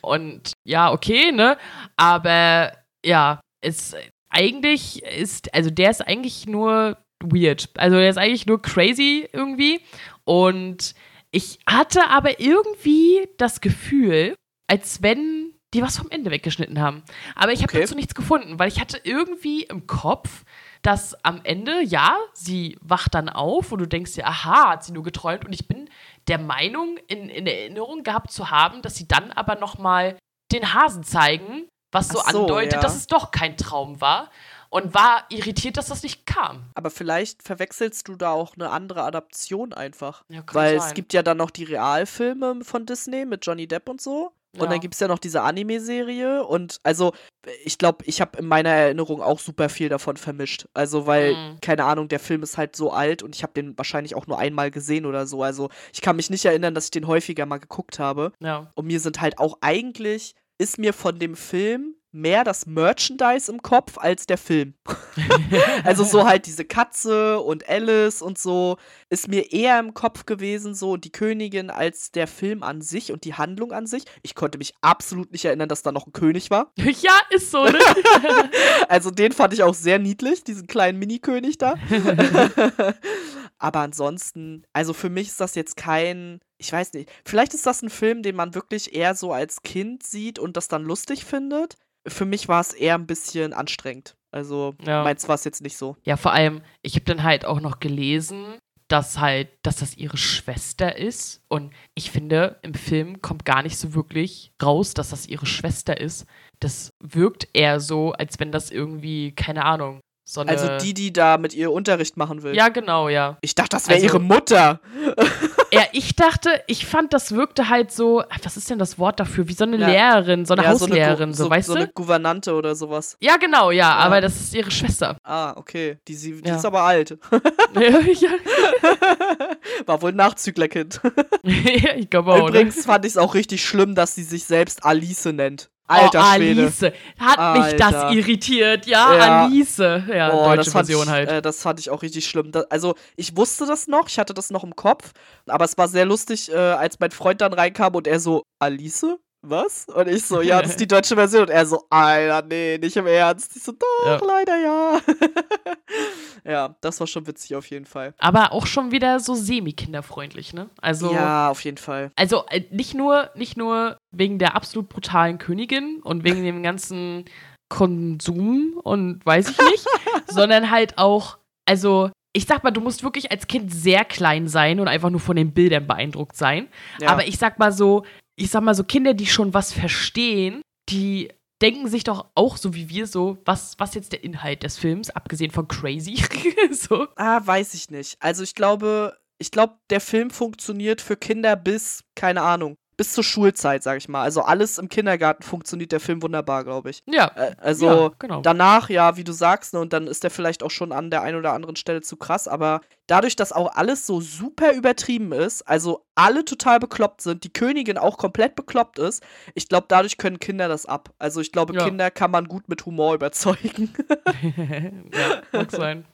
Und ja, okay, ne? Aber ja, es eigentlich ist, also der ist eigentlich nur weird. Also der ist eigentlich nur crazy irgendwie. Und Ich hatte aber irgendwie das Gefühl, als wenn die was vom Ende weggeschnitten haben. Aber ich habe Okay. dazu nichts gefunden, weil ich hatte irgendwie im Kopf, dass am Ende, ja, sie wacht dann auf und du denkst dir, aha, hat sie nur geträumt. Und ich bin der Meinung, in, in Erinnerung gehabt zu haben, dass sie dann aber nochmal den Hasen zeigen, was so, so, andeutet, ja. dass es doch kein Traum war. Und war irritiert, dass das nicht kam. Aber vielleicht verwechselst du da auch eine andere Adaption einfach. Ja, Weil sein. es gibt ja dann noch die Realfilme von Disney mit Johnny Depp und so. Und Ja. dann gibt es ja noch diese Anime-Serie. Und also, ich glaube, ich habe in meiner Erinnerung auch super viel davon vermischt. Also, weil, Mhm. keine Ahnung, der Film ist halt so alt und ich habe den wahrscheinlich auch nur einmal gesehen oder so. Also, ich kann mich nicht erinnern, dass ich den häufiger mal geguckt habe. Ja. Und mir sind halt auch eigentlich, ist mir von dem Film mehr das Merchandise im Kopf als der Film. also so halt diese Katze und Alice und so ist mir eher im Kopf gewesen, so die Königin als der Film an sich und die Handlung an sich. Ich konnte mich absolut nicht erinnern, dass da noch ein König war. ja, ist so, ne? Also den fand ich auch sehr niedlich, diesen kleinen Mini-König da. Aber ansonsten, also für mich ist das jetzt kein, ich weiß nicht, vielleicht ist das ein Film, den man wirklich eher so als Kind sieht und das dann lustig findet. Für mich war es eher ein bisschen anstrengend. Also Ja. meins war es jetzt nicht so. Ja, vor allem, ich habe dann halt auch noch gelesen, dass halt, dass das ihre Schwester ist. Und ich finde, im Film kommt gar nicht so wirklich raus, dass das ihre Schwester ist. Das wirkt eher so, als wenn das irgendwie, keine Ahnung, so eine. Also die, die da mit ihr Unterricht machen will. Ja, genau, ja. Ich dachte, das wäre Also- ihre Mutter. Ja, ich dachte, ich fand, das wirkte halt so, was ist denn das Wort dafür? Wie so eine Ja. Lehrerin, so eine Ja, Hauslehrerin, so, weißt so du? eine Gouvernante oder sowas. Ja, genau, ja, aber das ist ihre Schwester. Ah, okay. Die, sie, die Ja. ist aber alt. ja, War wohl ein Nachzüglerkind. ich glaube auch. ne? Übrigens fand ich es auch richtig schlimm, dass sie sich selbst Alice nennt. Alter oh, Schwede. Alice. Hat mich das Alter. irritiert. Ja, Ja. Alice. Ja, Oh, deutsche das fand Version ich, halt. Äh, das fand ich auch richtig schlimm. Da, also, ich wusste das noch, ich hatte das noch im Kopf, aber es war sehr lustig, äh, als mein Freund dann reinkam und er so, Alice? Was? Und ich so, ja, das ist die deutsche Version. Und er so, Alter, nee, nicht im Ernst. Ich so, doch, Ja. leider ja. ja, das war schon witzig auf jeden Fall. aber auch schon wieder so semi-kinderfreundlich, ne? Also, Ja, auf jeden Fall. also äh, nicht, nur, nicht nur wegen der absolut brutalen Königin und wegen dem ganzen Konsum und weiß ich nicht, sondern halt auch, also. Ich sag mal, du musst wirklich als Kind sehr klein sein und einfach nur von den Bildern beeindruckt sein. Ja. Aber ich sag mal so, ich sag mal so, Kinder, die schon was verstehen, die denken sich doch auch so wie wir so, was, was jetzt der Inhalt des Films, abgesehen von crazy. so. Ah, weiß ich nicht. Also ich glaube, ich glaube, der Film funktioniert für Kinder bis, keine Ahnung, bis zur Schulzeit, sag ich mal. Also alles im Kindergarten funktioniert der Film wunderbar, glaube ich. Ja. Äh, also ja, genau. danach, ja, wie du sagst, ne, und dann ist der vielleicht auch schon an der einen oder anderen Stelle zu krass, aber dadurch, dass auch alles so super übertrieben ist, also alle total bekloppt sind, die Königin auch komplett bekloppt ist, ich glaube, dadurch können Kinder das ab. Also ich glaube, Ja. Kinder kann man gut mit Humor überzeugen. ja, mag sein.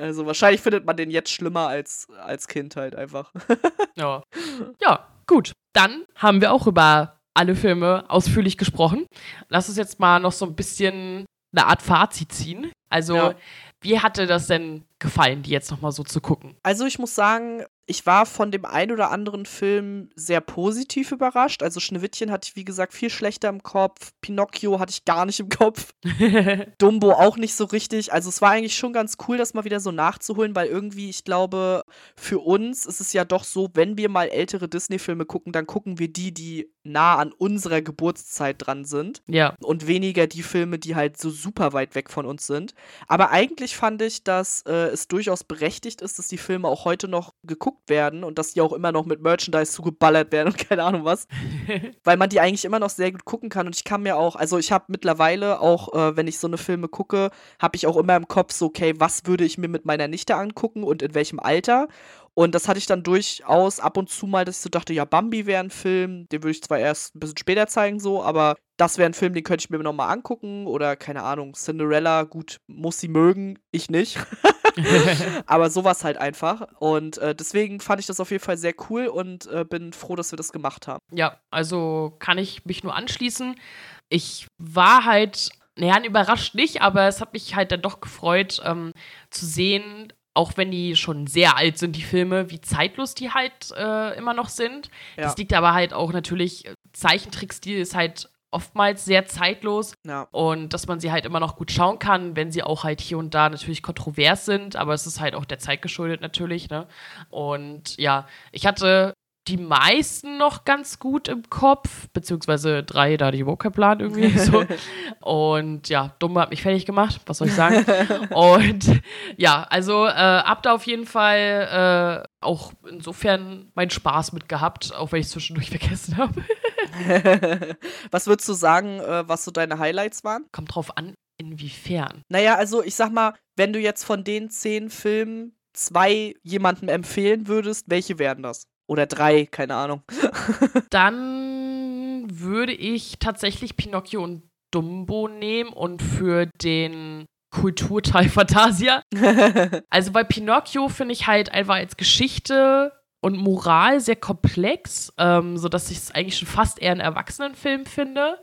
also wahrscheinlich findet man den jetzt schlimmer als, als Kind halt einfach. Ja. ja, gut. Dann haben wir auch über alle Filme ausführlich gesprochen. Lass uns jetzt mal noch so ein bisschen eine Art Fazit ziehen. Also, Ja. wie hatte das denn gefallen, die jetzt nochmal so zu gucken? Also ich muss sagen, ich war von dem ein oder anderen Film sehr positiv überrascht. Also Schneewittchen hatte ich, wie gesagt, viel schlechter im Kopf. Pinocchio hatte ich gar nicht im Kopf. Dumbo auch nicht so richtig. Also es war eigentlich schon ganz cool, das mal wieder so nachzuholen, weil irgendwie, ich glaube, für uns ist es ja doch so, wenn wir mal ältere Disney-Filme gucken, dann gucken wir die, die nah an unserer Geburtszeit dran sind ja. und weniger die Filme, die halt so super weit weg von uns sind. Aber eigentlich fand ich, dass äh, es durchaus berechtigt ist, dass die Filme auch heute noch geguckt werden und dass die auch immer noch mit Merchandise zugeballert werden und keine Ahnung was. Weil man die eigentlich immer noch sehr gut gucken kann. Und ich kann mir auch, also ich habe mittlerweile auch, äh, wenn ich so eine Filme gucke, habe ich auch immer im Kopf so, okay, was würde ich mir mit meiner Nichte angucken und in welchem Alter? Und das hatte ich dann durchaus ab und zu mal, dass ich so dachte, ja, Bambi wäre ein Film, den würde ich zwar erst ein bisschen später zeigen, so, aber das wäre ein Film, den könnte ich mir nochmal angucken. Oder keine Ahnung, Cinderella, gut, muss sie mögen, ich nicht. aber sowas halt einfach. Und äh, deswegen fand ich das auf jeden Fall sehr cool und äh, bin froh, dass wir das gemacht haben. Ja, also kann ich mich nur anschließen. Ich war halt, naja, überrascht nicht, aber es hat mich halt dann doch gefreut, ähm, zu sehen, auch wenn die schon sehr alt sind, die Filme, wie zeitlos die halt äh, immer noch sind. Ja. Das liegt aber halt auch natürlich, Zeichentrickstil ist halt oftmals sehr zeitlos ja. und dass man sie halt immer noch gut schauen kann, wenn sie auch halt hier und da natürlich kontrovers sind, aber es ist halt auch der Zeit geschuldet natürlich, ne? Und ja, ich hatte die meisten noch ganz gut im Kopf, beziehungsweise drei, da die Vocab-Plan irgendwie so. Und ja, Dumme hat mich fertig gemacht, was soll ich sagen. Und ja, also äh, hab da auf jeden Fall äh, auch insofern meinen Spaß mit gehabt, auch wenn ich zwischendurch vergessen habe. was würdest du sagen, äh, was so deine Highlights waren? Kommt drauf an, inwiefern. Naja, also ich sag mal, wenn du jetzt von den zehn Filmen zwei jemandem empfehlen würdest, welche wären das? Oder drei, keine Ahnung. Dann würde ich tatsächlich Pinocchio und Dumbo nehmen und für den Kulturteil Fantasia. also bei Pinocchio finde ich halt einfach als Geschichte und Moral sehr komplex, ähm, sodass ich es eigentlich schon fast eher einen Erwachsenenfilm finde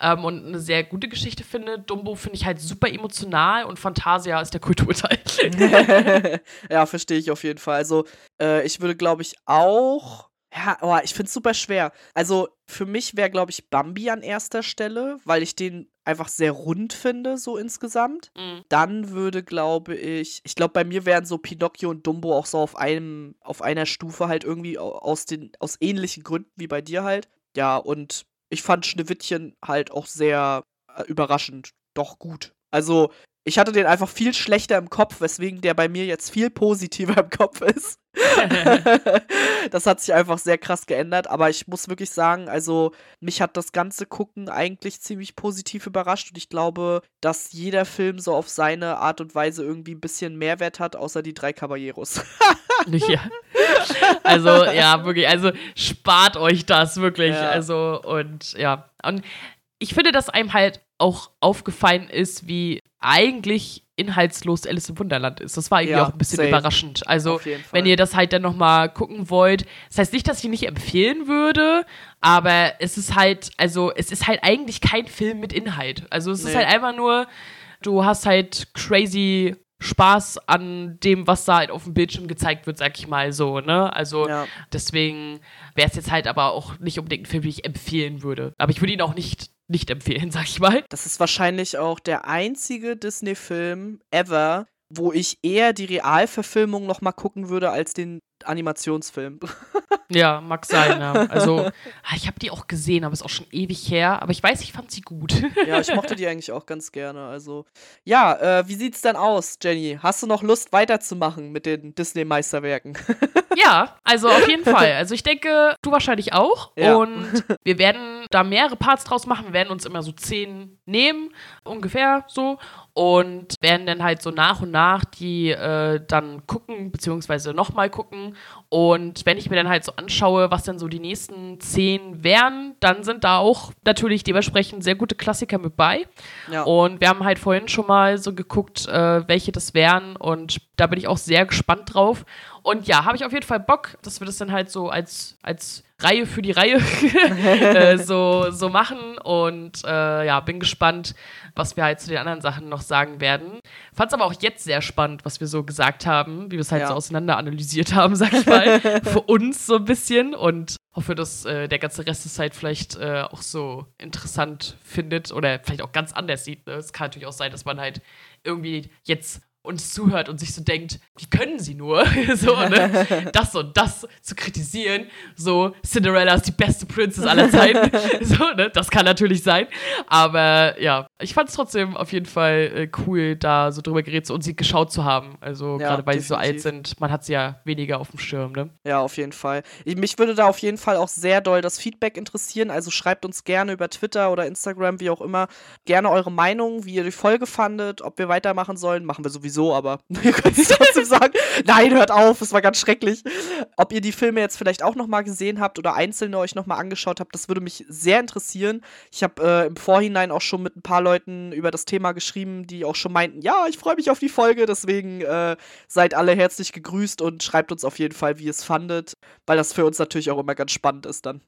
ähm, und eine sehr gute Geschichte finde. Dumbo finde ich halt super emotional und Fantasia ist der Kulturteil. ja, verstehe ich auf jeden Fall. Also, äh, ich würde, glaube ich, auch. Ja, oh, ich finde es super schwer. Also, für mich wäre, glaube ich, Bambi an erster Stelle, weil ich den einfach sehr rund finde, so insgesamt. Mhm. Dann würde, glaube ich, ich glaube, bei mir wären so Pinocchio und Dumbo auch so auf einem, auf einer Stufe halt irgendwie aus den, aus ähnlichen Gründen wie bei dir halt. Ja, und ich fand Schneewittchen halt auch sehr äh, überraschend doch gut. Also, ich hatte den einfach viel schlechter im Kopf, weswegen der bei mir jetzt viel positiver im Kopf ist. das hat sich einfach sehr krass geändert, aber ich muss wirklich sagen, also mich hat das ganze Gucken eigentlich ziemlich positiv überrascht und ich glaube, dass jeder Film so auf seine Art und Weise irgendwie ein bisschen Mehrwert hat, außer die drei Caballeros. ja. Also, ja, wirklich, also spart euch das wirklich. Ja. Also, und ja. Und ich finde, dass einem halt auch aufgefallen ist, wie eigentlich inhaltslos Alice im Wunderland ist. Das war irgendwie ja, auch ein bisschen safe. überraschend. Also, wenn ihr das halt dann nochmal gucken wollt, das heißt nicht, dass ich ihn nicht empfehlen würde, aber es ist halt, also, es ist halt eigentlich kein Film mit Inhalt. Also, es nee. ist halt einfach nur, du hast halt crazy Spaß an dem, was da halt auf dem Bildschirm gezeigt wird, sag ich mal so, ne? Also ja. deswegen wäre es jetzt halt aber auch nicht unbedingt ein Film, den ich empfehlen würde. Aber ich würde ihn auch nicht nicht empfehlen, sag ich mal. Das ist wahrscheinlich auch der einzige Disney-Film ever, wo ich eher die Realverfilmung noch mal gucken würde als den Animationsfilm. Ja, mag sein, ja. Also, ah, ich habe die auch gesehen, aber ist auch schon ewig her. Aber ich weiß, ich fand sie gut. Ja, ich mochte die eigentlich auch ganz gerne. Also, ja, äh, wie sieht's denn aus, Jenny? Hast du noch Lust, weiterzumachen mit den Disney-Meisterwerken? Ja, also auf jeden Fall. Also, ich denke, du wahrscheinlich auch. Ja. Und wir werden da mehrere Parts draus machen. Wir werden uns immer so zehn nehmen, ungefähr so und werden dann halt so nach und nach die äh, dann gucken, beziehungsweise nochmal gucken. Und wenn ich mir dann halt so anschaue, was dann so die nächsten zehn wären, dann sind da auch natürlich dementsprechend sehr gute Klassiker mit bei. Ja. Und wir haben halt vorhin schon mal so geguckt, äh, welche das wären. Und da bin ich auch sehr gespannt drauf. Und ja, habe ich auf jeden Fall Bock, dass wir das dann halt so als, als Reihe für die Reihe äh, so, so machen. Und äh, ja, bin gespannt, was wir halt zu den anderen Sachen noch sagen werden. Fand es aber auch jetzt sehr spannend, was wir so gesagt haben, wie wir es halt ja. so auseinander analysiert haben, sag ich mal, für uns so ein bisschen. Und hoffe, dass äh, der ganze Rest der Zeit vielleicht äh, auch so interessant findet oder vielleicht auch ganz anders sieht. Ne? Es kann natürlich auch sein, dass man halt irgendwie jetzt uns zuhört und sich so denkt, wie können sie nur, so, ne? das und das zu kritisieren, so, Cinderella ist die beste Princess aller Zeiten, so, ne? das kann natürlich sein, aber ja, ich fand es trotzdem auf jeden Fall äh, cool, da so drüber geredet und sie geschaut zu haben, also ja, gerade weil definitiv. sie so alt sind, man hat sie ja weniger auf dem Schirm, ne? Ja, auf jeden Fall. Ich, mich würde da auf jeden Fall auch sehr doll das Feedback interessieren, also schreibt uns gerne über Twitter oder Instagram, wie auch immer, gerne eure Meinung, wie ihr die Folge fandet, ob wir weitermachen sollen, machen wir sowieso sowieso, aber ihr könnt es trotzdem sagen, nein, hört auf, es war ganz schrecklich. Ob ihr die Filme jetzt vielleicht auch nochmal gesehen habt oder einzelne euch nochmal angeschaut habt, das würde mich sehr interessieren. Ich habe äh, im Vorhinein auch schon mit ein paar Leuten über das Thema geschrieben, die auch schon meinten, ja, ich freue mich auf die Folge, deswegen äh, seid alle herzlich gegrüßt und schreibt uns auf jeden Fall, wie ihr es fandet, weil das für uns natürlich auch immer ganz spannend ist dann.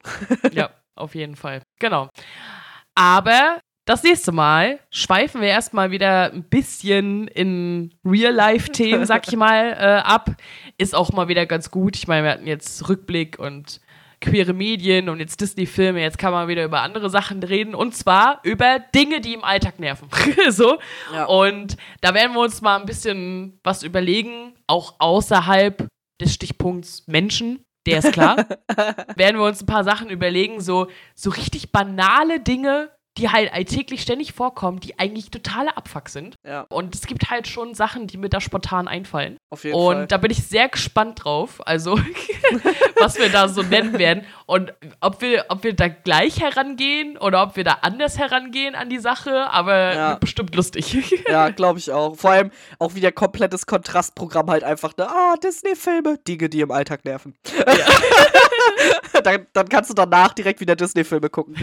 ja, auf jeden Fall. Genau. Aber das nächste Mal schweifen wir erstmal wieder ein bisschen in Real-Life-Themen, sag ich mal, äh, ab. Ist auch mal wieder ganz gut. Ich meine, wir hatten jetzt Rückblick und queere Medien und jetzt Disney-Filme. Jetzt kann man wieder über andere Sachen reden. Und zwar über Dinge, die im Alltag nerven. so. Ja. Und da werden wir uns mal ein bisschen was überlegen, auch außerhalb des Stichpunkts Menschen. Der ist klar. werden wir uns ein paar Sachen überlegen, so, so richtig banale Dinge, die halt alltäglich ständig vorkommen, die eigentlich totale Abfuck sind. Ja. Und es gibt halt schon Sachen, die mir da spontan einfallen. Auf jeden und Fall. Und da bin ich sehr gespannt drauf, also was wir da so nennen werden und ob wir, ob wir da gleich herangehen oder ob wir da anders herangehen an die Sache, aber ja. bestimmt lustig. ja, glaube ich auch. Vor allem auch wieder komplettes Kontrastprogramm halt einfach, ne? Ah, Disney-Filme, Dinge, die im Alltag nerven. Ja. dann, dann kannst du danach direkt wieder Disney-Filme gucken.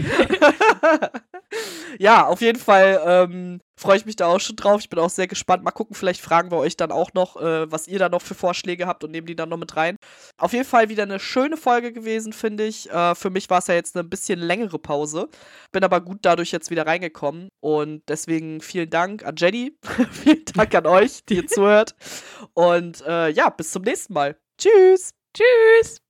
ja, auf jeden Fall ähm, freue ich mich da auch schon drauf. Ich bin auch sehr gespannt. Mal gucken, vielleicht fragen wir euch dann auch noch, äh, was ihr da noch für Vorschläge habt und nehmen die dann noch mit rein. Auf jeden Fall wieder eine schöne Folge gewesen, finde ich. Äh, für mich war es ja jetzt eine bisschen längere Pause. Bin aber gut dadurch jetzt wieder reingekommen. Und deswegen vielen Dank an Jenny. vielen Dank an euch, die ihr zuhört. Und äh, ja, bis zum nächsten Mal. Tschüss. Tschüss.